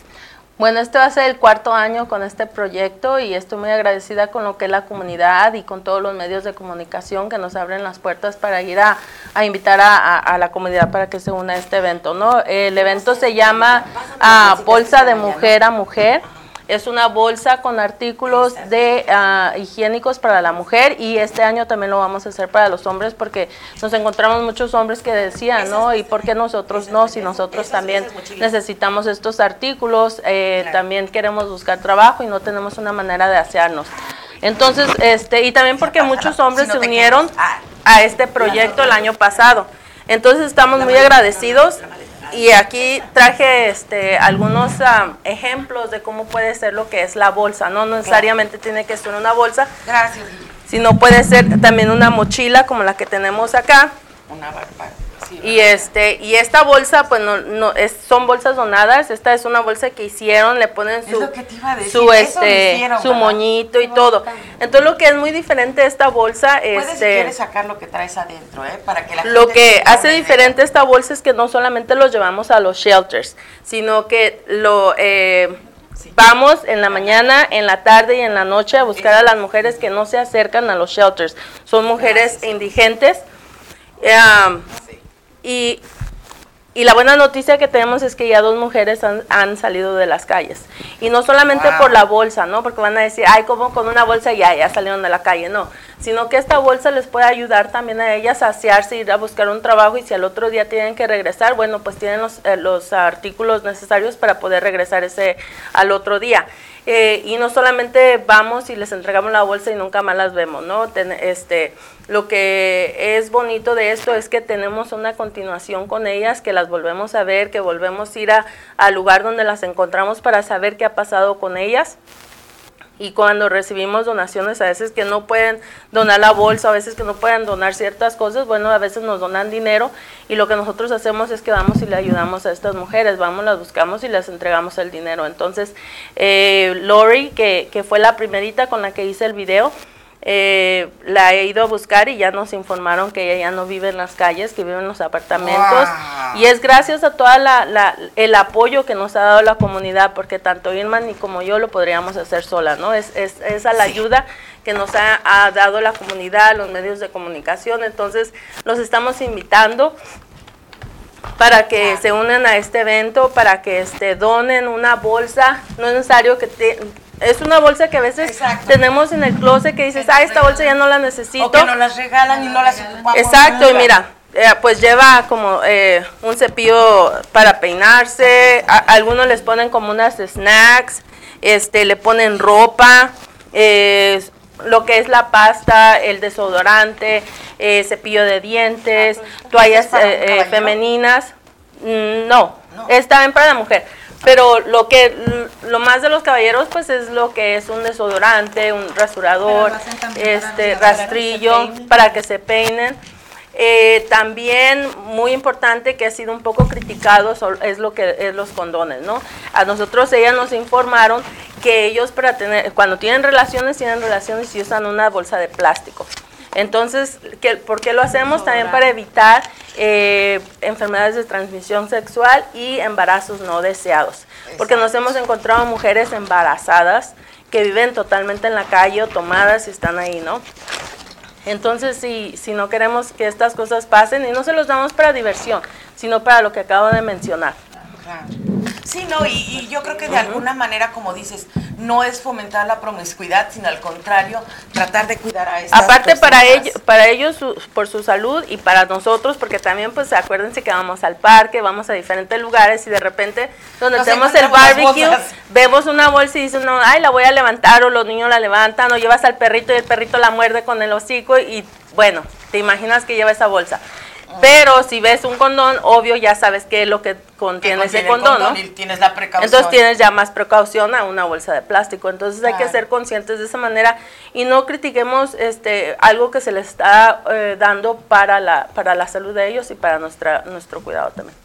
Bueno, este va a ser el cuarto año con este proyecto y estoy muy agradecida con lo que es la comunidad y con todos los medios de comunicación que nos abren las puertas para ir a, a invitar a, a- a la comunidad para que se una a este evento. ¿no? El evento se llama ah, Bolsa de Mujer a Mujer. Es una bolsa con artículos de ah, higiénicos para la mujer y este año también lo vamos a hacer para los hombres porque nos encontramos muchos hombres que decían, ¿no? ¿Y por qué nosotros no? Si nosotros también necesitamos estos artículos, eh, también queremos buscar trabajo y no tenemos una manera de asearnos. Entonces, este, y también porque muchos hombres se unieron. Ah. a este proyecto el año pasado. Entonces estamos muy agradecidos y aquí traje este, algunos ejemplos de cómo puede ser lo que es la bolsa. No necesariamente tiene que ser una bolsa, Gracias, sino puede ser también una mochila como la que tenemos acá. Una barba. Sí, Y este y esta bolsa pues no, no es, son bolsas donadas, esta es una bolsa que hicieron, le ponen su decir, su este hicieron, su ¿verdad? moñito y todo. Entonces lo que es muy diferente de esta bolsa Puedes si este quieres sacar lo que traes adentro, ¿eh? Para que la lo gente que hace diferente esta bolsa es que no solamente los llevamos a los shelters, sino que lo eh, Sí. vamos en la mañana, en la tarde y en la noche a buscar a las mujeres que no se acercan a los shelters. Son mujeres Gracias. indigentes. Y, y la buena noticia que tenemos es que ya dos mujeres han, han salido de las calles. Y no solamente Wow. por la bolsa, ¿no? Porque van a decir, ay, como con una bolsa ya, ya salieron de la calle. No, sino que esta bolsa les puede ayudar también a ellas a asearse, ir a buscar un trabajo y si al otro día tienen que regresar, bueno, pues tienen los, eh, los artículos necesarios para poder regresar ese al otro día. Eh, y no solamente vamos y les entregamos la bolsa y nunca más las vemos, ¿no? Ten- este, lo que es bonito de esto es que tenemos una continuación con ellas, que las volvemos a ver, que volvemos a ir a- al lugar donde las encontramos para saber qué ha pasado con ellas. Y cuando recibimos donaciones, a veces que no pueden donar la bolsa, a veces que no pueden donar ciertas cosas, bueno, a veces nos donan dinero y lo que nosotros hacemos es que vamos y le ayudamos a estas mujeres, vamos, las buscamos y les entregamos el dinero. Entonces, eh, Lori, que, que fue la primerita con la que hice el video, eh, la he ido a buscar y ya nos informaron que ella ya no vive en las calles, que vive en los apartamentos. Wow. Y es gracias a todo el apoyo que nos ha dado la comunidad, porque tanto Irma ni como yo lo podríamos hacer sola, ¿no? Es, es, es a la ayuda que nos ha, ha dado la comunidad, los medios de comunicación. Entonces, los estamos invitando para que se unan a este evento, para que este, donen una bolsa. No es necesario que te, es una bolsa que a veces Exacto. tenemos en el closet que dices, ah, esta bolsa ya no la necesito. O que nos las regalan y no las ocupamos Exacto, y mira, eh, pues lleva como eh, un cepillo para peinarse, a- algunos les ponen como unas snacks, este, le ponen ropa, eh, lo que es la pasta, el desodorante, eh, cepillo de dientes, toallas ¿Es para un eh, femeninas. Mm, no, No. está bien para la mujer. Pero lo que lo más de los caballeros pues es lo que es un desodorante, un rasurador, este rastrillo para que se peinen. Eh, también muy importante que ha sido un poco criticado es lo que es los condones, ¿no? A nosotros ellas nos informaron que ellos para tener cuando tienen relaciones tienen relaciones y usan una bolsa de plástico. Entonces, ¿qué- ¿por qué lo hacemos? También para evitar eh, enfermedades de transmisión sexual y embarazos no deseados. Porque nos hemos encontrado mujeres embarazadas que viven totalmente en la calle o tomadas y están ahí, ¿no? Entonces, si, si no queremos que estas cosas pasen, y no se los damos para diversión, sino para lo que acabo de mencionar. Sí, no, y, y yo creo que de alguna manera, como dices, no es fomentar la promiscuidad, sino al contrario, tratar de cuidar a estas Aparte para personas. ellos, para ellos su- por su salud y para nosotros, porque también pues acuérdense que vamos al parque, vamos a diferentes lugares y de repente donde Nos tenemos el barbecue, vemos una bolsa y dice uno, ay la voy a levantar o los niños la levantan o llevas al perrito y el perrito la muerde con el hocico y bueno, te imaginas que lleva esa bolsa. Pero si ves un condón, obvio ya sabes qué es lo que Que contiene ese condón, ¿no? condón y tienes la precaución. Entonces tienes ya más precaución a una bolsa de plástico. Entonces hay que ser conscientes de esa manera y no critiquemos este algo que se les está eh, dando para la para la salud de ellos y para nuestra nuestro cuidado también.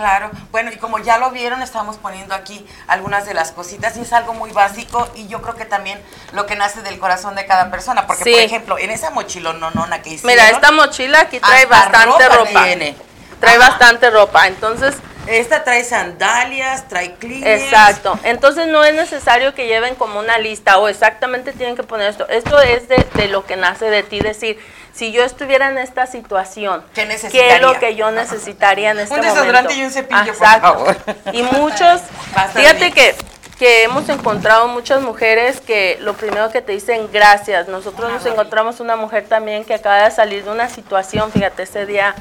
Claro, bueno, y como ya lo vieron, estamos poniendo aquí algunas de las cositas y es algo muy básico y yo creo que también lo que nace del corazón de cada persona, porque Sí. por ejemplo, en esa mochilononona que hicieron, Mira, esta mochila aquí trae bastante ropa ropa. Trae Ajá. bastante ropa. Entonces, esta trae sandalias, trae clines. Exacto. Entonces no es necesario que lleven como una lista o exactamente tienen que poner esto. Esto es de, de lo que nace de ti decir, si yo estuviera en esta situación, ¿Qué es lo que yo necesitaría en este Un momento? desodorante y un cepillo, por Exacto. favor. Y muchos, Va a estar fíjate que que hemos encontrado muchas mujeres que lo primero que te dicen gracias. Nosotros nos encontramos una mujer también que acaba de salir de una situación, fíjate, ese día,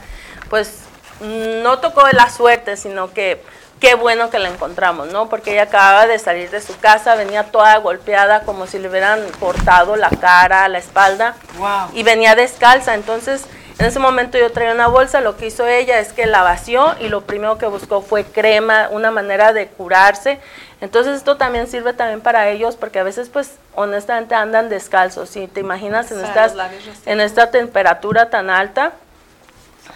pues no tocó de la suerte, sino que qué bueno que la encontramos, ¿no? Porque ella acababa de salir de su casa, venía toda golpeada como si le hubieran cortado la cara, la espalda Wow. y venía descalza. Entonces, en ese momento yo traía una bolsa, lo que hizo ella es que la vació y lo primero que buscó fue crema, una manera de curarse. Entonces esto también sirve también para ellos porque a veces pues honestamente andan descalzos. Si te imaginas en, estas, en esta temperatura tan alta,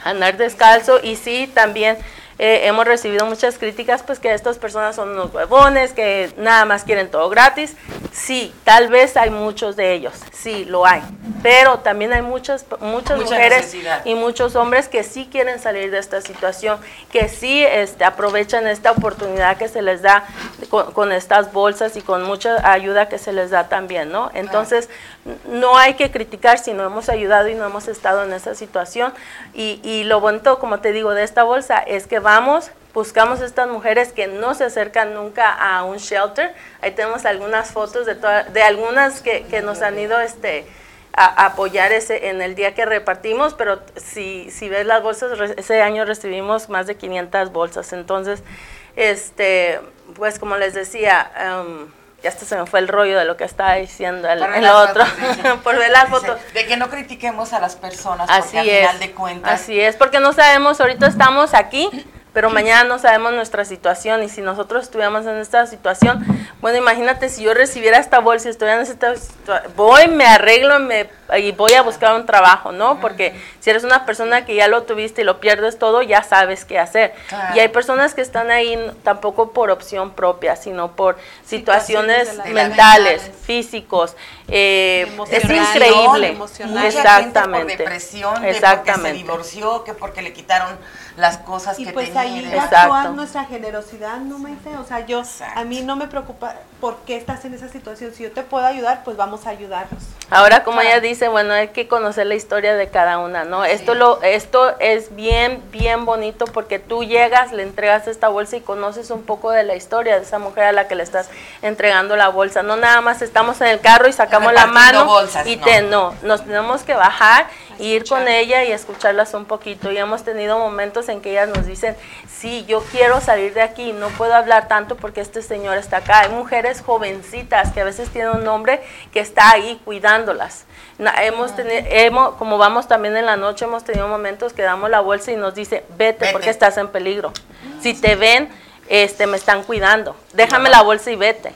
andar descalzo y sí, también eh, hemos recibido muchas críticas, pues que estas personas son unos huevones, que nada más quieren todo gratis. Sí, tal vez hay muchos de ellos, sí, lo hay, pero también hay muchas, muchas Mucha mujeres necesidad. y muchos hombres que sí quieren salir de esta situación, que sí este, aprovechan esta oportunidad que se les da con, con estas bolsas y con mucha ayuda que se les da también, ¿no? Entonces, n- no hay que criticar si no hemos ayudado y no hemos estado en esa situación. Y, y lo bonito, como te digo, de esta bolsa es que vamos, buscamos estas mujeres que no se acercan nunca a un shelter. Ahí tenemos algunas fotos de, toda- de algunas que, que nos han ido este, a, a apoyar ese, en el día que repartimos, pero si, si ves las bolsas, re- ese año recibimos más de 500 bolsas. Entonces, este, pues como les decía, em, ya hasta se me fue el rollo de lo que estaba diciendo el, el otro, (laughs) por ver las fotos. De que no critiquemos a las personas, Así porque al es. final de cuentas. Así es, porque no sabemos, ahorita estamos aquí, pero mañana no sabemos nuestra situación y si nosotros estuviéramos en esta situación, bueno, imagínate si yo recibiera esta bolsa y estuviera en esta situa- voy, me arreglo me, y voy a buscar un trabajo, ¿no? Porque si eres una persona que ya lo tuviste y lo pierdes todo, ya sabes qué hacer. Claro. Y hay personas que están ahí tampoco por opción propia, sino por situaciones, Situaciones de la- mentales, mentales. físicos. eh, es increíble. emocionales. Mucha gente por Exactamente. depresión, de porque se Exactamente. divorció, que porque le quitaron las cosas Y que pues tenía. ahí toda nuestra generosidad, ¿no, Maite? O sea, yo, Exacto. a mí no me preocupa por qué estás en esa situación. Si yo te puedo ayudar, pues vamos a ayudarnos. Ahora, como ella Claro. Dice, bueno, hay que conocer la historia de cada una, ¿no? Esto lo, esto es bien, bien bonito porque tú llegas, le entregas esta bolsa y conoces un poco de la historia de esa mujer a la que le estás entregando la bolsa. No nada más estamos en el carro y sacamos la mano bolsas, y no. te, no, nos tenemos que bajar ir con ella y escucharlas un poquito. Y hemos tenido momentos en que ellas nos dicen, sí, yo quiero salir de aquí, no puedo hablar tanto porque este señor está acá. Hay mujeres jovencitas que a veces tienen un hombre que está ahí cuidándolas. Hemos tenido, hemos, como vamos también en la noche, hemos tenido momentos que damos la bolsa y nos dice, vete, porque estás en peligro. Si te ven, este, me están cuidando. Déjame la bolsa y vete.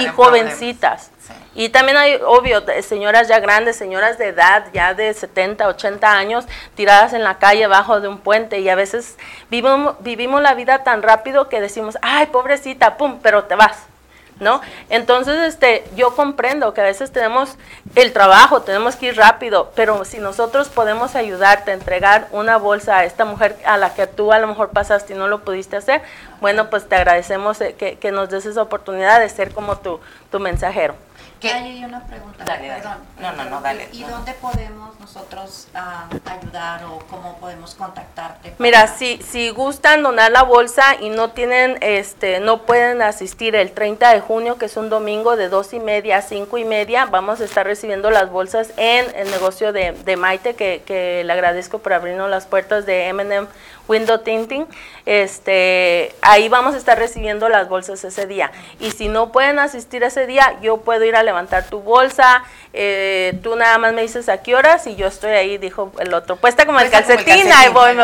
y jovencitas. Y también hay, obvio, señoras ya grandes, señoras de edad, ya de 70, 80 años, tiradas en la calle bajo de un puente. Y a veces vivimos, vivimos la vida tan rápido que decimos, ay, pobrecita, pum, pero te vas. ¿No? Entonces, este, yo comprendo que a veces tenemos el trabajo, tenemos que ir rápido, pero si nosotros podemos ayudarte a entregar una bolsa a esta mujer a la que tú a lo mejor pasaste y no lo pudiste hacer, bueno, pues te agradecemos eh, que, que nos des esa oportunidad de ser como tu, tu mensajero. Hay una pregunta, perdón. No, no, no, dale. ¿Y dónde podemos nosotros ah, ayudar o cómo podemos contactarte? Mira, si, si gustan donar la bolsa y no tienen, este, no pueden asistir el 30 de junio, que es un domingo de dos y media a cinco y media, vamos a estar recibiendo las bolsas en el negocio de, de Maite, que, que le agradezco por abrirnos las puertas de M&M window tinting, este, ahí vamos a estar recibiendo las bolsas ese día. Y si no pueden asistir ese día, yo puedo ir a levantar tu bolsa, eh, tú nada más me dices a qué horas y yo estoy ahí, dijo el otro, puesta como el calcetín, ahí voy, (laughs)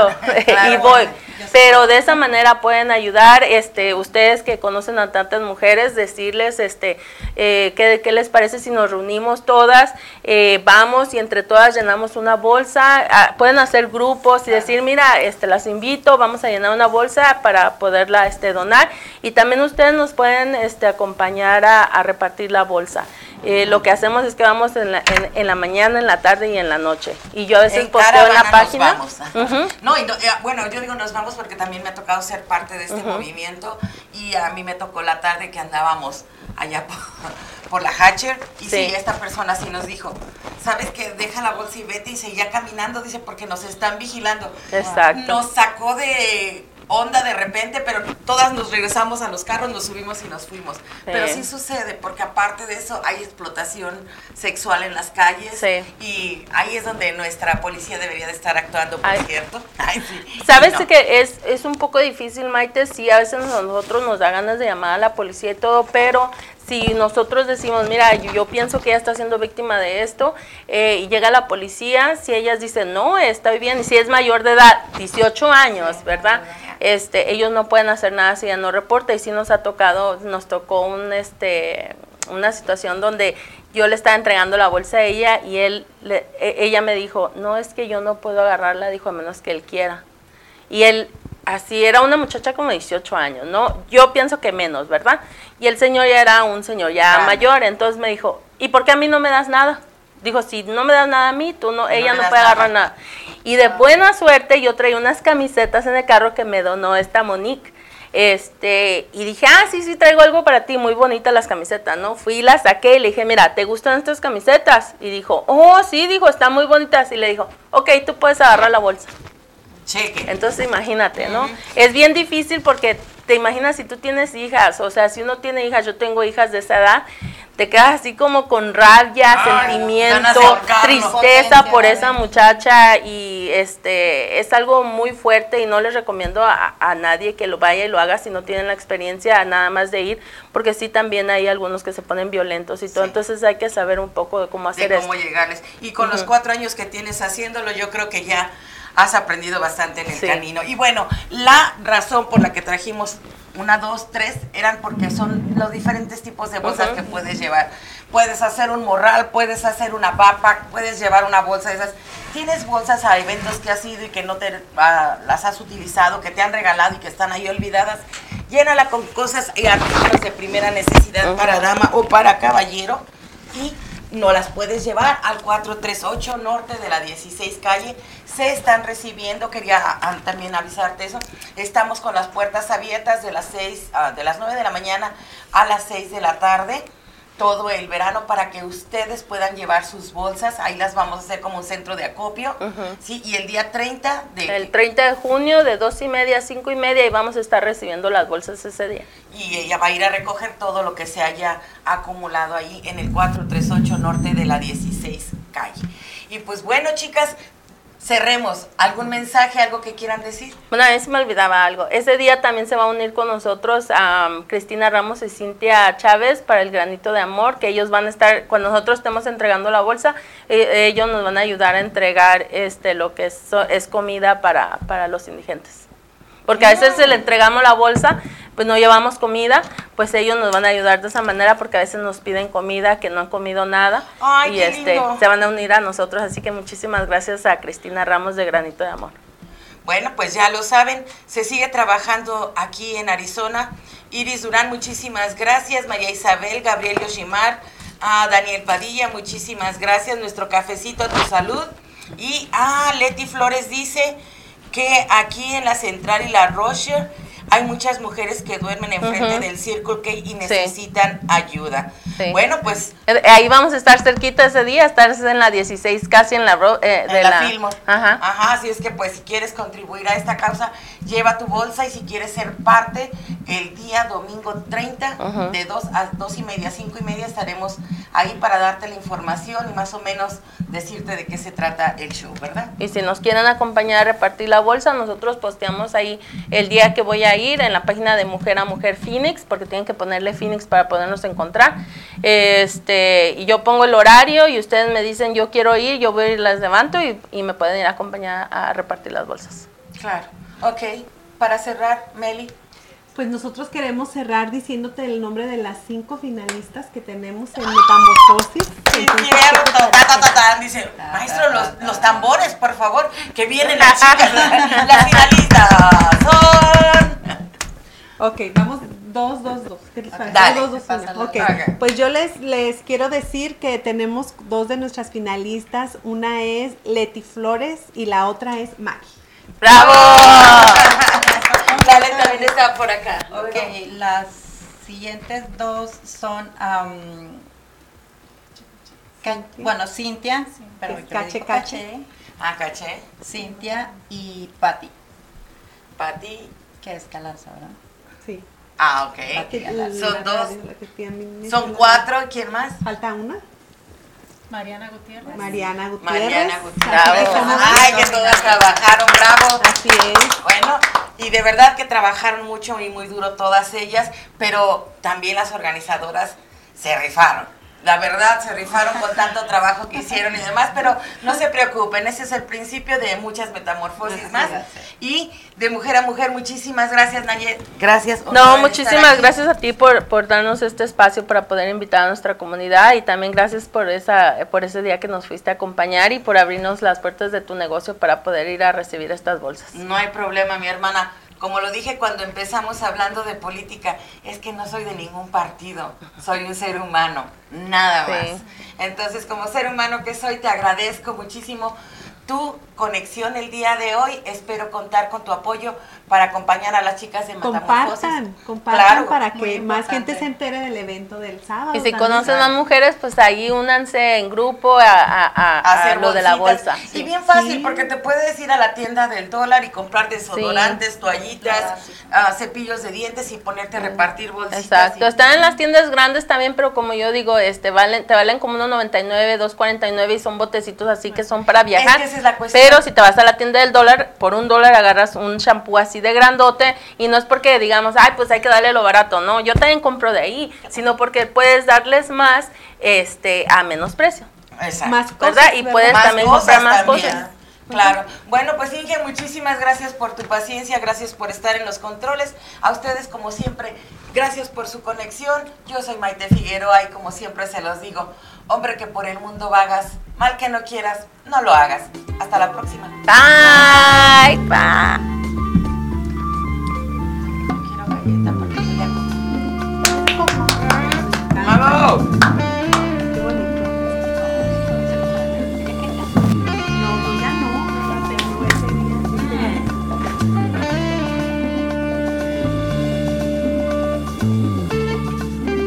(laughs) y voy. Pero de esa manera pueden ayudar, este, ustedes que conocen a tantas mujeres, decirles, este, eh, qué, qué les parece si nos reunimos todas, eh, vamos y entre todas llenamos una bolsa, ah, pueden hacer grupos y decir, mira, este, las invito, vamos a llenar una bolsa para poderla este, donar y también ustedes nos pueden este, acompañar a, repartir la bolsa. Eh, lo que hacemos es que vamos en la, en, la, mañana, en la tarde y en la noche. Y yo a veces posteo en la página. No, y eh, bueno, yo digo nos vamos porque también me ha tocado ser parte de este movimiento y a mí me tocó la tarde que andábamos allá (laughs) por, la Hatcher y sí. esta persona sí nos dijo, sabes que deja la bolsa y vete y seguía caminando, dice, porque nos están vigilando. Exacto. Nos sacó de onda de repente, pero todas nos regresamos a los carros, nos subimos y nos fuimos. Pero sí. sucede, porque aparte de eso hay explotación sexual en las calles y ahí es donde nuestra policía debería de estar actuando, por cierto. (laughs) Sabes que es, es un poco difícil, Maite, sí, a veces nosotros nos da ganas de llamar a la policía y todo, pero si nosotros decimos, mira, yo, pienso que ella está siendo víctima de esto, eh, y llega la policía, si ellas dicen, no, está bien, y si es mayor de edad, 18 años, ¿verdad? Este, ellos no pueden hacer nada si ella no reporta, y si nos ha tocado, nos tocó un, este, una situación donde yo le estaba entregando la bolsa a ella y él, e, ella me dijo, no, es que yo no puedo agarrarla, dijo, a menos que él quiera. Y él, así era una muchacha como 18 años, ¿no? Yo pienso que menos, ¿verdad? Y el señor ya era un señor ya mayor, entonces me dijo, ¿y por qué a mí no me das nada? Dijo, si no me das nada a mí, tú no, ella no, puede agarrar nada. Y de buena suerte yo traía unas camisetas en el carro que me donó esta Monique. Este, y dije, ah, sí, sí, traigo algo para ti, muy bonitas las camisetas, ¿no? Fui y las saqué y le dije, mira, ¿te gustan estas camisetas? Y dijo, oh, sí, dijo, están muy bonitas. Y le dijo, ok, tú puedes agarrar la bolsa. Cheque. Entonces imagínate, ¿no? Es bien difícil porque te imaginas si tú tienes hijas, o sea, si uno tiene hijas, yo tengo hijas de esa edad, te quedas así como con rabia, sentimiento, tristeza por esa muchacha y este es algo muy fuerte y no les recomiendo a, nadie que lo vaya y lo haga si no tienen la experiencia nada más de ir, porque sí también hay algunos que se ponen violentos y todo, entonces hay que saber un poco de cómo hacer de cómo llegarles. Y con los cuatro años que tienes haciéndolo, yo creo que ya has aprendido bastante en el camino. Y bueno, la razón por la que trajimos una, dos, tres, eran porque son los diferentes tipos de bolsas que puedes llevar. Puedes hacer un morral, puedes hacer una papa, puedes llevar una bolsa de esas. Tienes bolsas a eventos que has ido y que no te las has utilizado, que te han regalado y que están ahí olvidadas. Llénala con cosas y artículos de primera necesidad para dama o para caballero y no las puedes llevar al 438 norte de la 16 calle. Se están recibiendo, quería ah, también avisarte eso. Estamos con las puertas abiertas de las 6, ah, de las 9 de la mañana a las 6 de la tarde todo el verano para que ustedes puedan llevar sus bolsas. Ahí las vamos a hacer como un centro de acopio. ¿sí? Y el día 30 de... El 30 de junio de 2 y media a 5 y media y vamos a estar recibiendo las bolsas ese día. Y ella va a ir a recoger todo lo que se haya acumulado ahí en el 438 norte de la 16 calle. Y pues bueno, chicas, cerremos. ¿Algún mensaje, algo que quieran decir? Bueno, a mí se me olvidaba algo. Ese día también se va a unir con nosotros a Cristina Ramos y Cintia Chávez para el granito de amor, que ellos van a estar, cuando nosotros estemos entregando la bolsa, eh, ellos nos van a ayudar a entregar este lo que es, es comida para, para los indigentes. Porque a veces se le entregamos la bolsa, pues no llevamos comida, pues ellos nos van a ayudar de esa manera porque a veces nos piden comida que no han comido nada Ay, y qué este lindo. se van a unir a nosotros, así que muchísimas gracias a Cristina Ramos de Granito de Amor. Bueno, pues ya lo saben, se sigue trabajando aquí en Arizona. Iris Durán, muchísimas gracias. María Isabel, Gabriel Yoshimar, a Daniel Padilla, muchísimas gracias. Nuestro cafecito a tu salud. Y a Leti Flores dice que aquí en la Central y la Roche hay muchas mujeres que duermen enfrente Ujú. del Circle K y necesitan ayuda. Sí. Bueno, pues Eh, Ahí vamos a estar cerquita ese día, estar en la 16, casi en la... ro- eh, en de la, la Fillmore. Ajá. Ajá, así es que pues si quieres contribuir a esta causa, lleva tu bolsa y si quieres ser parte, el día domingo 30, Ujú. de 2 a 2 y media, 5 y media, estaremos ahí para darte la información y más o menos decirte de qué se trata el show, ¿verdad? Y si nos quieren acompañar a repartir la bolsa, nosotros posteamos ahí el día que voy a ir en la página de Mujer a Mujer Phoenix, porque tienen que ponerle Phoenix para podernos encontrar. Este, y yo pongo el horario y ustedes me dicen yo quiero ir, yo voy y las levanto y, y me pueden ir a acompañar a repartir las bolsas. Claro. Ok, para cerrar, Meli. Pues nosotros queremos cerrar diciéndote el nombre de las cinco finalistas que tenemos en Metamorfosis. Sí, Entonces, cierto, ¿qué te ta, parece? ta, ta, ta. dice, maestro, los, los tambores, por favor, que vienen las chicas, las finalistas son... Ok, vamos dos, dos, dos. ¿Qué les parece? Dale. Dos, dos, una. Pásalo. Ok, Ok. pues yo les, les quiero decir que tenemos dos de nuestras finalistas. Una es Leti Flores y la otra es Maggie. ¡Bravo! (laughs) Dale, también está por acá. Ok, las siguientes dos son, bueno, Cintia, Cache, digo Cache. Ah, caché. Cintia y Patti, Pati. que es Galarza, ¿verdad? Sí. Ah, ok. Son dos. Son cuatro. ¿Quién más? Falta una. Mariana Gutiérrez. Mariana Gutiérrez. Mariana Gutiérrez. Ay, que todas trabajaron, bravo. Así es. Bueno, y de verdad que trabajaron mucho y muy duro todas ellas, pero también las organizadoras se rifaron. La verdad, se rifaron con tanto trabajo que hicieron y demás, pero no se preocupen, ese es el principio de muchas metamorfosis más. Y de mujer a mujer, muchísimas gracias, Nayet. Gracias. No, muchísimas gracias a ti por, por darnos este espacio para poder invitar a nuestra comunidad y también gracias por esa por ese día que nos fuiste a acompañar y por abrirnos las puertas de tu negocio para poder ir a recibir estas bolsas. No hay problema, mi hermana. Como lo dije cuando empezamos hablando de política, es que no soy de ningún partido, soy un ser humano, nada Sí. más. Entonces, como ser humano que soy, te agradezco muchísimo tu conexión el día de hoy. Espero contar con tu apoyo para acompañar a las chicas de Metamorfosis. Compartan, compartan Claro, para que más gente se entere del evento del sábado. Y si también. conocen más mujeres, pues ahí únanse en grupo a, a- a- a hacer lo de la bolsa. Y bien fácil, Sí. porque te puedes ir a la tienda del dólar y comprar desodorantes, toallitas, cepillos de dientes y ponerte a repartir bolsitas. Exacto, y- están en las tiendas grandes también, pero como yo digo, este valen, te valen como 1.99, 2.49 y son botecitos así que son para viajar. que esa es la cuestión. Pero si te vas a la tienda del dólar, por un dólar agarras un shampoo así de grandote y no es porque digamos, ay, pues hay que darle lo barato, no, yo también compro de ahí, sino porque puedes darles más este a menos precio. Exacto. Más cosas, ¿Verdad? Y puedes Más también comprar más también. cosas. Claro. Bueno, pues Inge, muchísimas gracias por tu paciencia, gracias por estar en los controles. A ustedes, como siempre, gracias por su conexión. Yo soy Maite Figueroa y como siempre se los digo, hombre que por el mundo vagas, mal que no quieras, no lo hagas. Hasta la próxima. Bye. Bye. No Quiero galleta porque ¡Vamos!